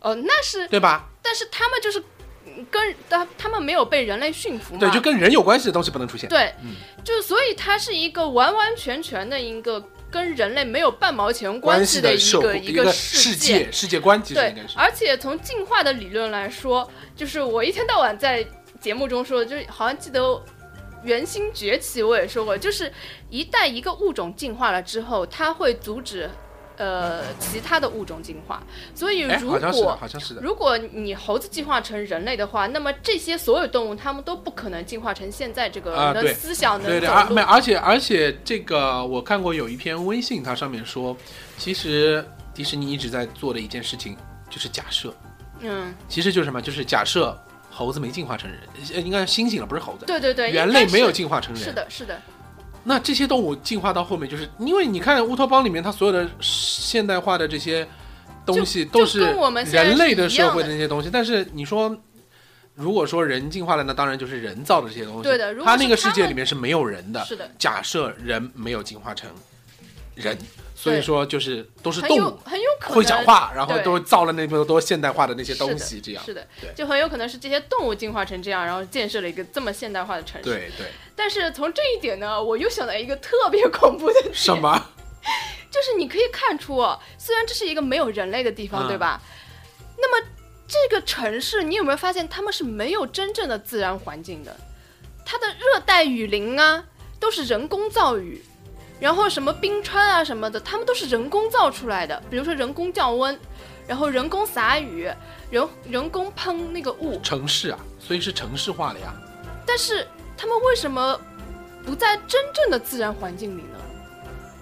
哦，那是，对吧？但是他们就是嗯跟他他们没有被人类驯服嘛，对，就跟人有关系的东西不能出现。对嗯就所以它是一个完完全全的一个跟人类没有半毛钱关系的一个一个世世界世界观，其实对应该，是。而且从进化的理论来说，就是我一天到晚在节目中说，就是好像记得原星崛起我也说过，就是一旦一个物种进化了之后，它会阻止呃其他的物种进化，所以哎，如好像是的，果好像是的。如果你猴子进化成人类的话，那么这些所有动物它们都不可能进化成现在这个人的思想能对对，走路而没，而且而且这个我看过有一篇微信，它上面说，其实迪士尼一直在做的一件事情就是假设，嗯，其实就是什么？就是假设猴子没进化成人，呃，应该是猩猩了，不是猴子。对对对，人应该是类没有进化成人，是的，是的，那这些动物进化到后面，就是因为你看乌托邦里面，它所有的现代化的这些东西都是人类的社会的的那些东西，但是你说如果说人进化了，那当然就是人造的这些东西。对的如果他那个世界里面是没有人的。是的假设人没有进化成人，所以说就是都是动物，很有可能会讲话，然后都造了那么多现代化的那些东西，这样。是的对，就很有可能是这些动物进化成这样，然后建设了一个这么现代化的城市。对对，但是从这一点呢，我又想到一个特别恐怖的点，什么？(laughs) 就是你可以看出哦，虽然这是一个没有人类的地方，嗯对吧？那么这个城市，你有没有发现他们是没有真正的自然环境的？它的热带雨林啊，都是人工造雨，然后什么冰川啊什么的，他们都是人工造出来的。比如说人工降温，然后人工撒雨，人人工喷那个雾，城市啊，所以是城市化了呀。但是他们为什么不在真正的自然环境里呢？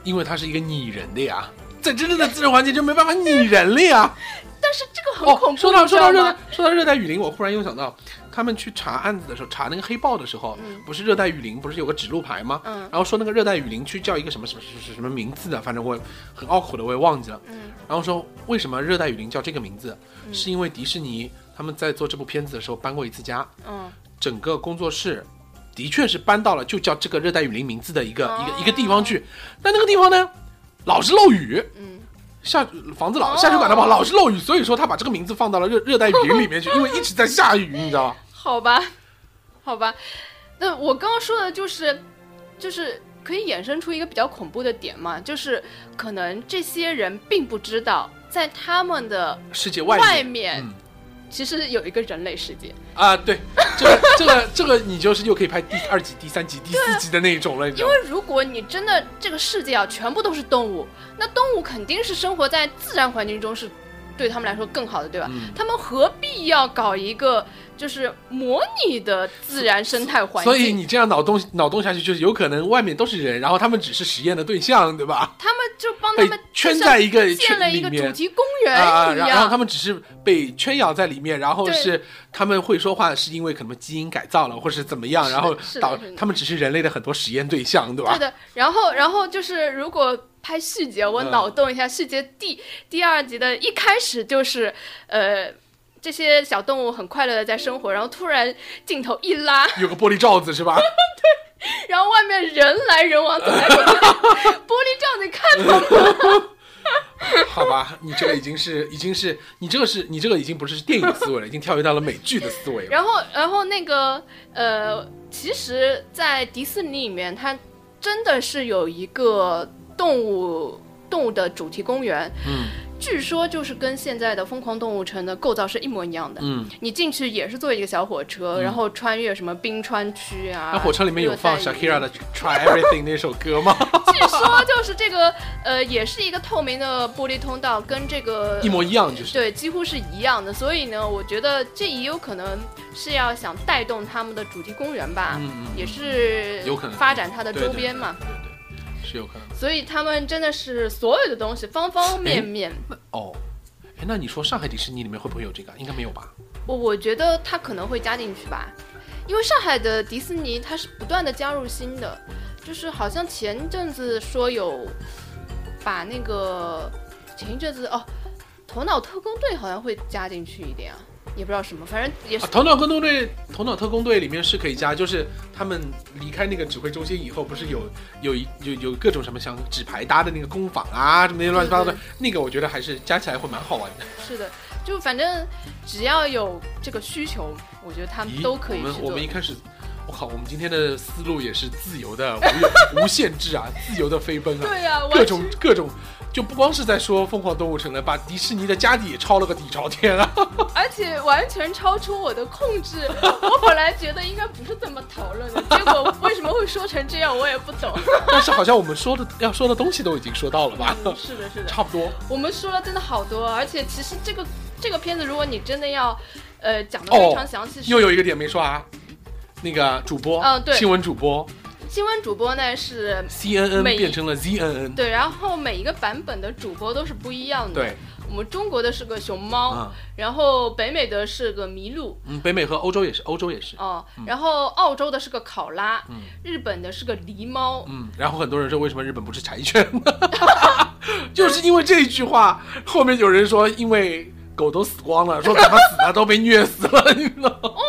因为它是一个拟人的呀，在真正的自然环境就没办法拟人了呀。(laughs) 但是这个很恐哦，怖，说到说到热带？说到热带雨林，我忽然又想到，他们去查案子的时候，查那个黑豹的时候，嗯不是热带雨林不是有个指路牌吗？嗯然后说那个热带雨林区叫一个什么什么什么什么名字的，反正我很拗口的，我也忘记了。嗯然后说为什么热带雨林叫这个名字，嗯是因为迪士尼他们在做这部片子的时候搬过一次家，嗯整个工作室的确是搬到了就叫这个热带雨林名字的一个、哦一个一个地方去，但那个地方呢，老是漏雨。嗯。下房子老哦下水管的话老是漏雨，所以说他把这个名字放到了热热带雨林里面去，(laughs) 因为一直在下雨，你知道吗？好吧，(laughs) 好吧，那我刚刚说的就是，就是可以衍生出一个比较恐怖的点嘛，就是可能这些人并不知道，在他们的世界外外面，嗯其实有一个人类世界。啊，对，这个这个这个你就是又可以拍第二集、第三集、第四集的那一种了？因为如果你真的这个世界啊全部都是动物，那动物肯定是生活在自然环境中是对他们来说更好的，对吧？嗯他们何必要搞一个就是模拟的自然生态环境？所以你这样脑洞脑洞下去，就是有可能外面都是人，然后他们只是实验的对象，对吧？他们就帮他们圈在一个建了一个主题公园啊，一然然后他。们只是被圈养在里面，然后是他们会说话，是因为可能基因改造了，或是怎么样，然后导他们只是人类的很多实验对象，对吧？对的，然后然后就是如果拍续集，我嗯脑洞一下，续集第第二集的一开始就是呃。这些小动物很快乐的在生活，然后突然镜头一拉，有个玻璃罩子是吧？(laughs) 对然后外面人来人往，走来走去，(laughs) 玻璃罩你看到吗？(laughs) 好吧，你这个已经是已经是你这个是你这个已经不是电影思维了，已经跳跃到了美剧的思维了。然后，然后那个呃，其实，在迪士尼里面，它真的是有一个动物动物的主题公园，嗯据说就是跟现在的疯狂动物城的构造是一模一样的。嗯，你进去也是坐一个小火车，然后穿越什么冰川区啊。那火车里面有放热带雨 Shakira 的《Try Everything》那首歌吗？(laughs) 据说就是这个呃，也是一个透明的玻璃通道，跟这个一模一样，就是。对，几乎是一样的。所以呢，我觉得这也有可能是要想带动他们的主题公园吧，嗯嗯也是有可能发展它的周边嘛。对对对对对，是有可能的。所以他们真的是所有的东西方方面面，哦，哎，那你说上海迪士尼里面会不会有这个？应该没有吧？我我觉得它可能会加进去吧，因为上海的迪士尼它是不断的加入新的，就是好像前阵子说有把那个前一阵子哦，头脑特工队好像会加进去一点啊，也不知道什么，反正也是啊，头脑特工队，头脑特工队里面是可以加，就是他们离开那个指挥中心以后，不是有有一有有各种什么像纸牌搭的那个工坊啊，什么那些乱七八糟的，那个我觉得还是加起来会蛮好玩的。是的，就反正只要有这个需求，我觉得他们，都可以我们我们。一开始，我靠，我们今天的思路也是自由的，无无限制啊，自由的飞奔啊，对呀、各种各种。就不光是在说疯狂动物城了，把迪士尼的家底也抄了个底朝天啊！(laughs) 而且完全超出我的控制。我本来觉得应该不是这么讨论的，结果为什么会说成这样，我也不懂。(laughs) 但是好像我们说的要说的东西都已经说到了吧？嗯，是的，是的，差不多。我们说了真的好多，而且其实这个这个片子，如果你真的要呃讲的非常详细，是又有一个点没说啊，那个主播，嗯对。新闻主播。新闻主播呢是 CNN 变成了 ZNN，对，然后每一个版本的主播都是不一样的。对，我们中国的是个熊猫，嗯然后北美的是个麋鹿。嗯，北美和欧洲也是，欧洲也是，哦，然后澳洲的是个考拉，嗯。日本的是个狸猫，嗯，然后很多人说为什么日本不是柴犬？(laughs) 就是因为这一句话，后面有人说因为狗都死光了，说怎么死的都被虐死了，你知道吗？哦，很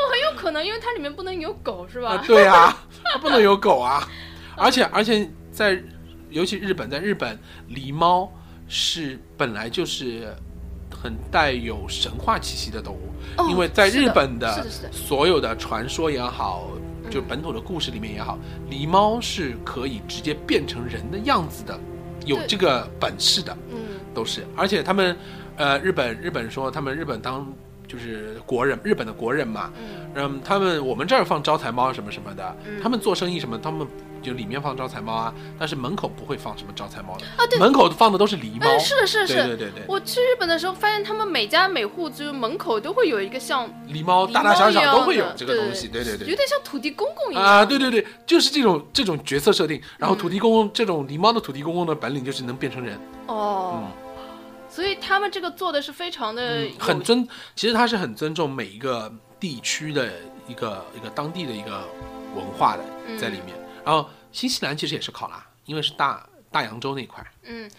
呢？因为它里面不能有狗，是吧？啊，对啊，它不能有狗啊，(laughs) 而且而且在尤其日本，在日本狸猫是本来就是很带有神话气息的动物，哦因为在日本的所有的传说也好，就本土的故事里面也好，狸猫是可以直接变成人的样子的，有这个本事的。嗯都是，而且他们，呃，日本日本说他们日本当就是国人，日本的国人嘛，嗯。嗯，他们我们这儿放招财猫什么什么的，嗯。他们做生意什么，他们就里面放招财猫啊，但是门口不会放什么招财猫的，啊对。门口放的都是狸猫，哎，是的是的是的。对对对对，我去日本的时候，发现他们每家每户就是门口都会有一个像狸猫大大小小都会有这个东西，对对对。有。点像土地公公一样。啊，对对对，就是这种这种角色设定，然后嗯。土地公公、这种狸猫的土地公公的本领就是能变成人，哦，所以他们这个做的是非常的嗯，很尊，其实他是很尊重每一个地区的一个一个当地的一个文化的在里面。然后新西兰其实也是考拉，因为是大大洋洲那块。嗯，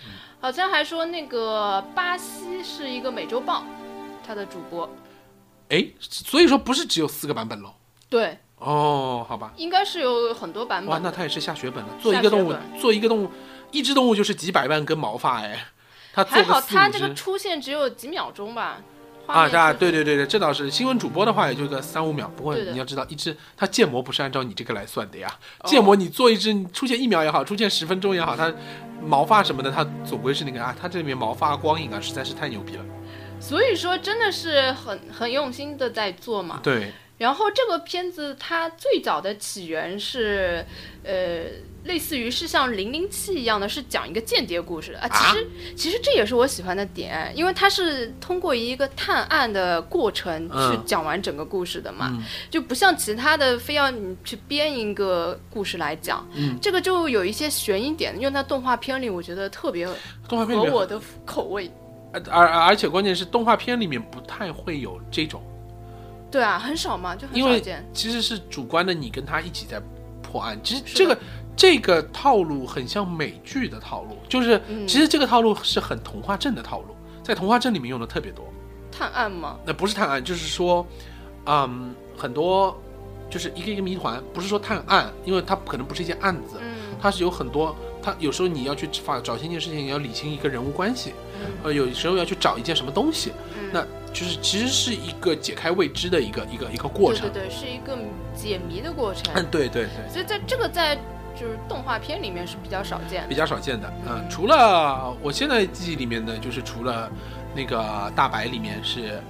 好像还说那个巴西是一个美洲豹，它的主播哎，所以说不是只有四个版本喽？对，哦，好吧，应该是有很多版，本哇。那他也是下血本了。做一个动物，做一个动物，一只动物就是几百万根毛发哎，还好个四五只。它这个出现只有几秒钟吧。画啊，啊，对对对对，这倒是。新闻主播的话也就个三五秒，不过你要知道，一只它建模不是按照你这个来算的呀。哦建模你做一只，你出现一秒也好，出现十分钟也好，它毛发什么的，它总归是那个啊，它这里面毛发光影啊，实在是太牛逼了。所以说真的是很很用心的在做嘛。对，然后这个片子它最早的起源是，呃，类似于是像零零七一样的，是讲一个间谍故事啊。其实、其实这也是我喜欢的点，因为它是通过一个探案的过程去嗯讲完整个故事的嘛，嗯就不像其他的非要你去编一个故事来讲。嗯，这个就有一些悬疑点，用在动画片里，我觉得特别合我的口味。而而而且关键是动画片里面不太会有这种，对啊，很少嘛，就很少见。其实是主观的，你跟他一起在破案。其实这个这个套路很像美剧的套路，就是嗯其实这个套路是很童话镇的套路，在童话镇里面用的特别多。探案吗，那不是探案，就是说，嗯，很多就是一个一个谜团，不是说探案，因为它可能不是一件案子，嗯它是有很多，它有时候你要去发找一件事情，你要理清一个人物关系，嗯呃，有时候要去找一件什么东西，嗯，那就是其实是一个解开未知的一个一个一个过程。对对对，是一个解谜的过程。嗯，对对对，所以在这个在就是动画片里面是比较少见比。较少见的。嗯，除了我现在记忆里面的，就是除了那个大白里面是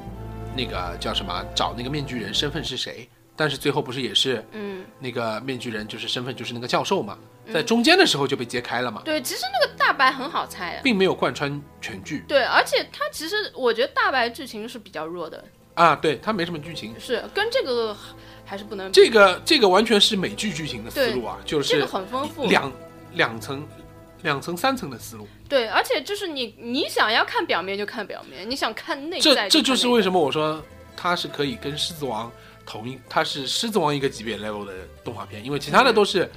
那个叫什么找那个面具人身份是谁，但是最后不是也是嗯，那个面具人就是身份就是那个教授嘛，在中间的时候就被揭开了嘛，对，其实那个大白很好猜的。并没有贯穿全剧对，而且他其实我觉得大白剧情是比较弱的，啊，对，它没什么剧情。是跟这个还是不能这个这个完全是美剧剧情的思路啊，就是这个很丰富。两两层、两层、三层的思路。对，而且就是你你想要看表面就看表面，你想看内在这这就是为什么我说它是可以跟《狮子王》同一，它是《狮子王》一个级别 level 的动画片，因为其他的都是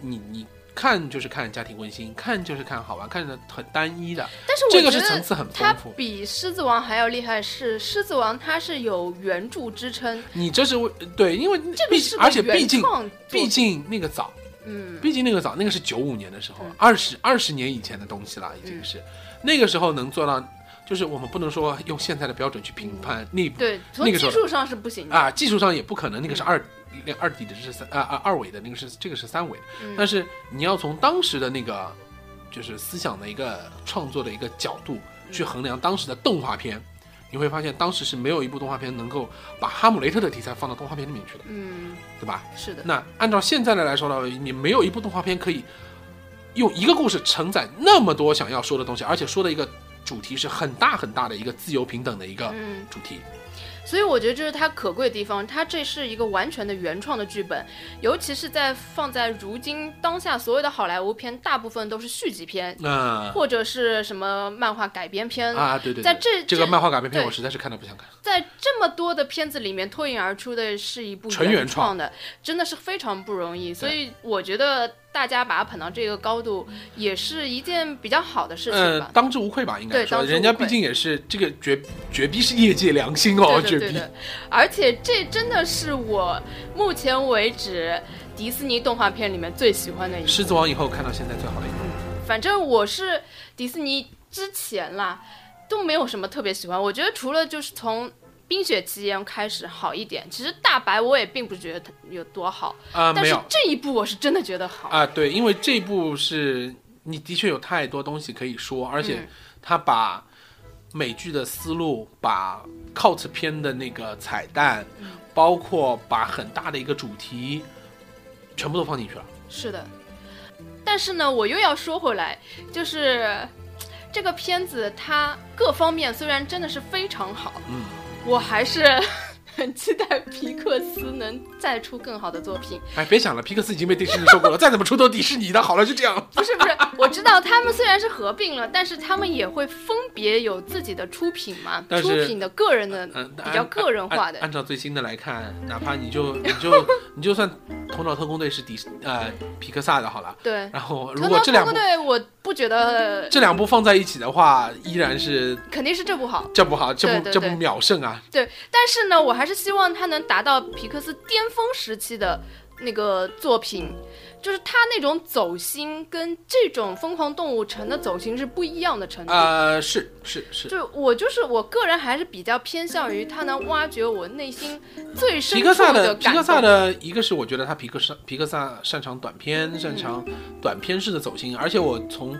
你你看就是看家庭温馨，看就是看好玩，看着很单一的。但是我这个觉得是层次很它丰富。比《狮子王》还要厉害是，《狮子王》它是有原著支撑，你这是为对，因为这个是个而且毕竟毕竟那个早，嗯毕竟那个早，那个是九五年的时候嗯，二十二十年以前的东西了，已经是、那个时候能做到，就是我们不能说用现在的标准去评判那对，从那个技术上是不行的。啊，技术上也不可能，那个是二那二 D 的，这是三啊啊二维的，那个是这个是三维但是你要从当时的那个就是思想的一个创作的一个角度去衡量当时的动画片。你会发现，当时是没有一部动画片能够把哈姆雷特的题材放到动画片里面去的，嗯，对吧？是的，那按照现在的来说呢，你没有一部动画片可以用一个故事承载那么多想要说的东西，而且说的一个主题是很大很大的一个自由平等的一个嗯，主题。所以我觉得这是它可贵的地方，它这是一个完全的原创的剧本，尤其是在放在如今当下所有的好莱坞片，大部分都是续集片，那、或者是什么漫画改编片。啊，对对对，在这这个漫画改编片，我实在是看都不想看。在这么多的片子里面脱颖而出的是一部纯原创的，真的是非常不容易。所以我觉得大家把它捧到这个高度，也是一件比较好的事情呃吧，。当之无愧吧，应该说，人家毕竟也是这个绝绝逼是业界良心哦，绝逼而且这真的是我目前为止迪士尼动画片里面最喜欢的一部。狮子王以后看到现在最好的一部。反正我是迪士尼之前啦，都没有什么特别喜欢。我觉得除了就是从《冰雪奇缘》开始好一点，其实大白我也并不觉得它有多好，啊、但是这一部我是真的觉得好。啊、对，因为这一部是你的确有太多东西可以说，而且嗯。他把美剧的思路，把 cult 片的那个彩蛋，嗯。包括把很大的一个主题，全部都放进去了。是的，但是呢，我又要说回来，就是这个片子它各方面虽然真的是非常好，嗯，我还是 (laughs) 很期待皮克斯能再出更好的作品。哎，别想了，皮克斯已经被迪士尼收购了，再怎么出都迪士尼的。好了，就这样。不是不是，我知道他们虽然是合并了，但是他们也会分别有自己的出品嘛，出品的个人的嗯，比较个人化的按。按照最新的来看，哪怕你就 (laughs) 你就你就算《头脑特工队》是迪呃皮克萨的好了，对，然后如果这两部脑特工队我不觉得这两部放在一起的话，依然是肯定是这部好，这部好，这部对对对这部秒胜啊！对，但是呢，我还是希望他能达到皮克斯巅峰时期的那个作品，就是他那种走心跟这种疯狂动物城的走心是不一样的程度。呃，是是是，就我就是我个人还是比较偏向于他能挖掘我内心最深皮克萨的感皮克萨。的一个是我觉得他皮克萨皮克萨擅长短片，擅长嗯短片式的走心，而且我从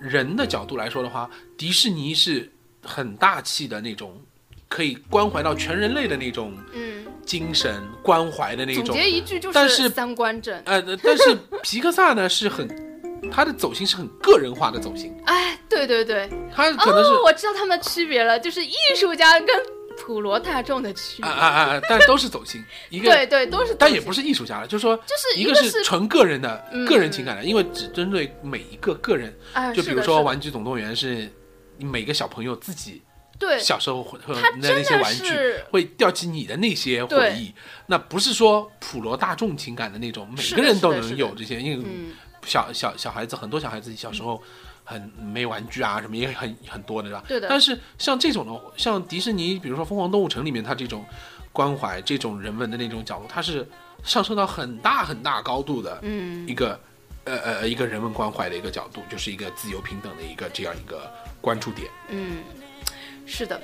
人的角度来说的话，迪士尼是很大气的那种，可以关怀到全人类的那种嗯，精神关怀的那种。总结一句就是但是三观正。呃，但是皮克萨呢是很，他的走心是很个人化的走心，(laughs) 哎，对对对，他可能是哦，我知道他们的区别了，就是艺术家跟普罗大众的区别。啊啊啊啊，但都是走心，(laughs) 一个对对，都是。但也不是艺术家了，就是说，就是一个是是纯个人的、嗯个人情感的，因为只针对每一个个人，哎，就比如说《玩具总动员》是每个小朋友自己对，小时候会会他的那些玩具，会吊起你的那些回忆。那不是说普罗大众情感的那种，每个人都能有这些，因为嗯，小小小孩子很多小孩子小时候很没玩具啊，什么也很很多的，对吧？对的但是像这种的，像迪士尼，比如说《疯狂动物城》里面，它这种关怀、这种人文的那种角度，它是上升到很大很大高度的嗯一个、呃呃一个人文关怀的一个角度，就是一个自由平等的一个这样一个关注点。嗯，是的，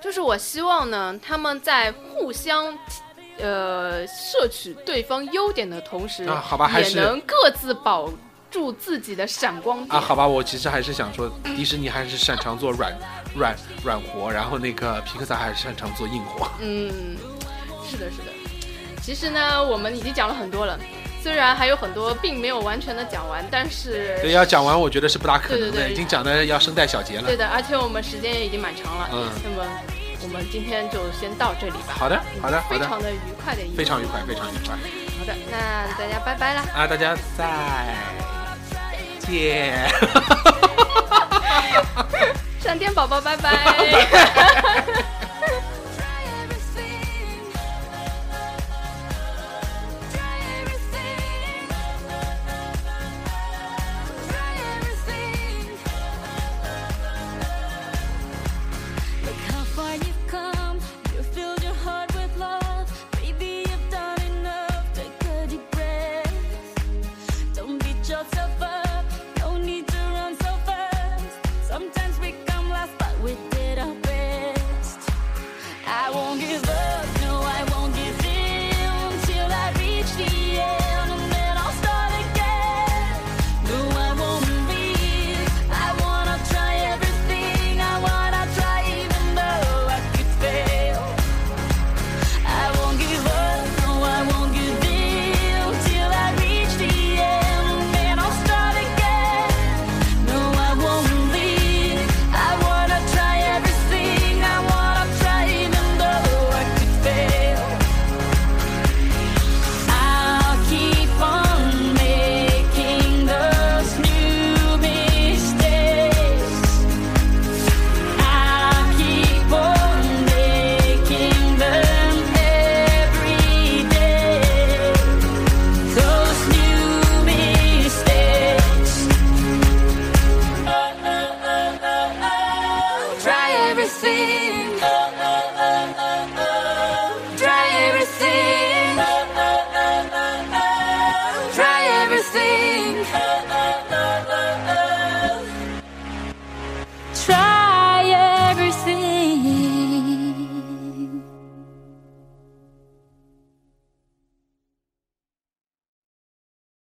就是我希望呢，他们在互相。呃，摄取对方优点的同时，啊好吧还是也能各自保住自己的闪光点。啊，好吧，我其实还是想说，迪士尼还是擅长做软软软活，然后那个皮克萨还是擅长做硬活。嗯，是的，是的。其实呢，我们已经讲了很多了，虽然还有很多并没有完全的讲完，但是对，要讲完，我觉得是不大可能的，对对对已经讲的要声带小结了对。的，而且我们时间也已经蛮长了。嗯那么我们今天就先到这里吧。好的，好的，好的，非常的愉快的一非常愉快，非常愉快。好的，那大家拜拜啦。啊，大家再见。(laughs) (laughs) 闪电宝宝拜拜。(laughs)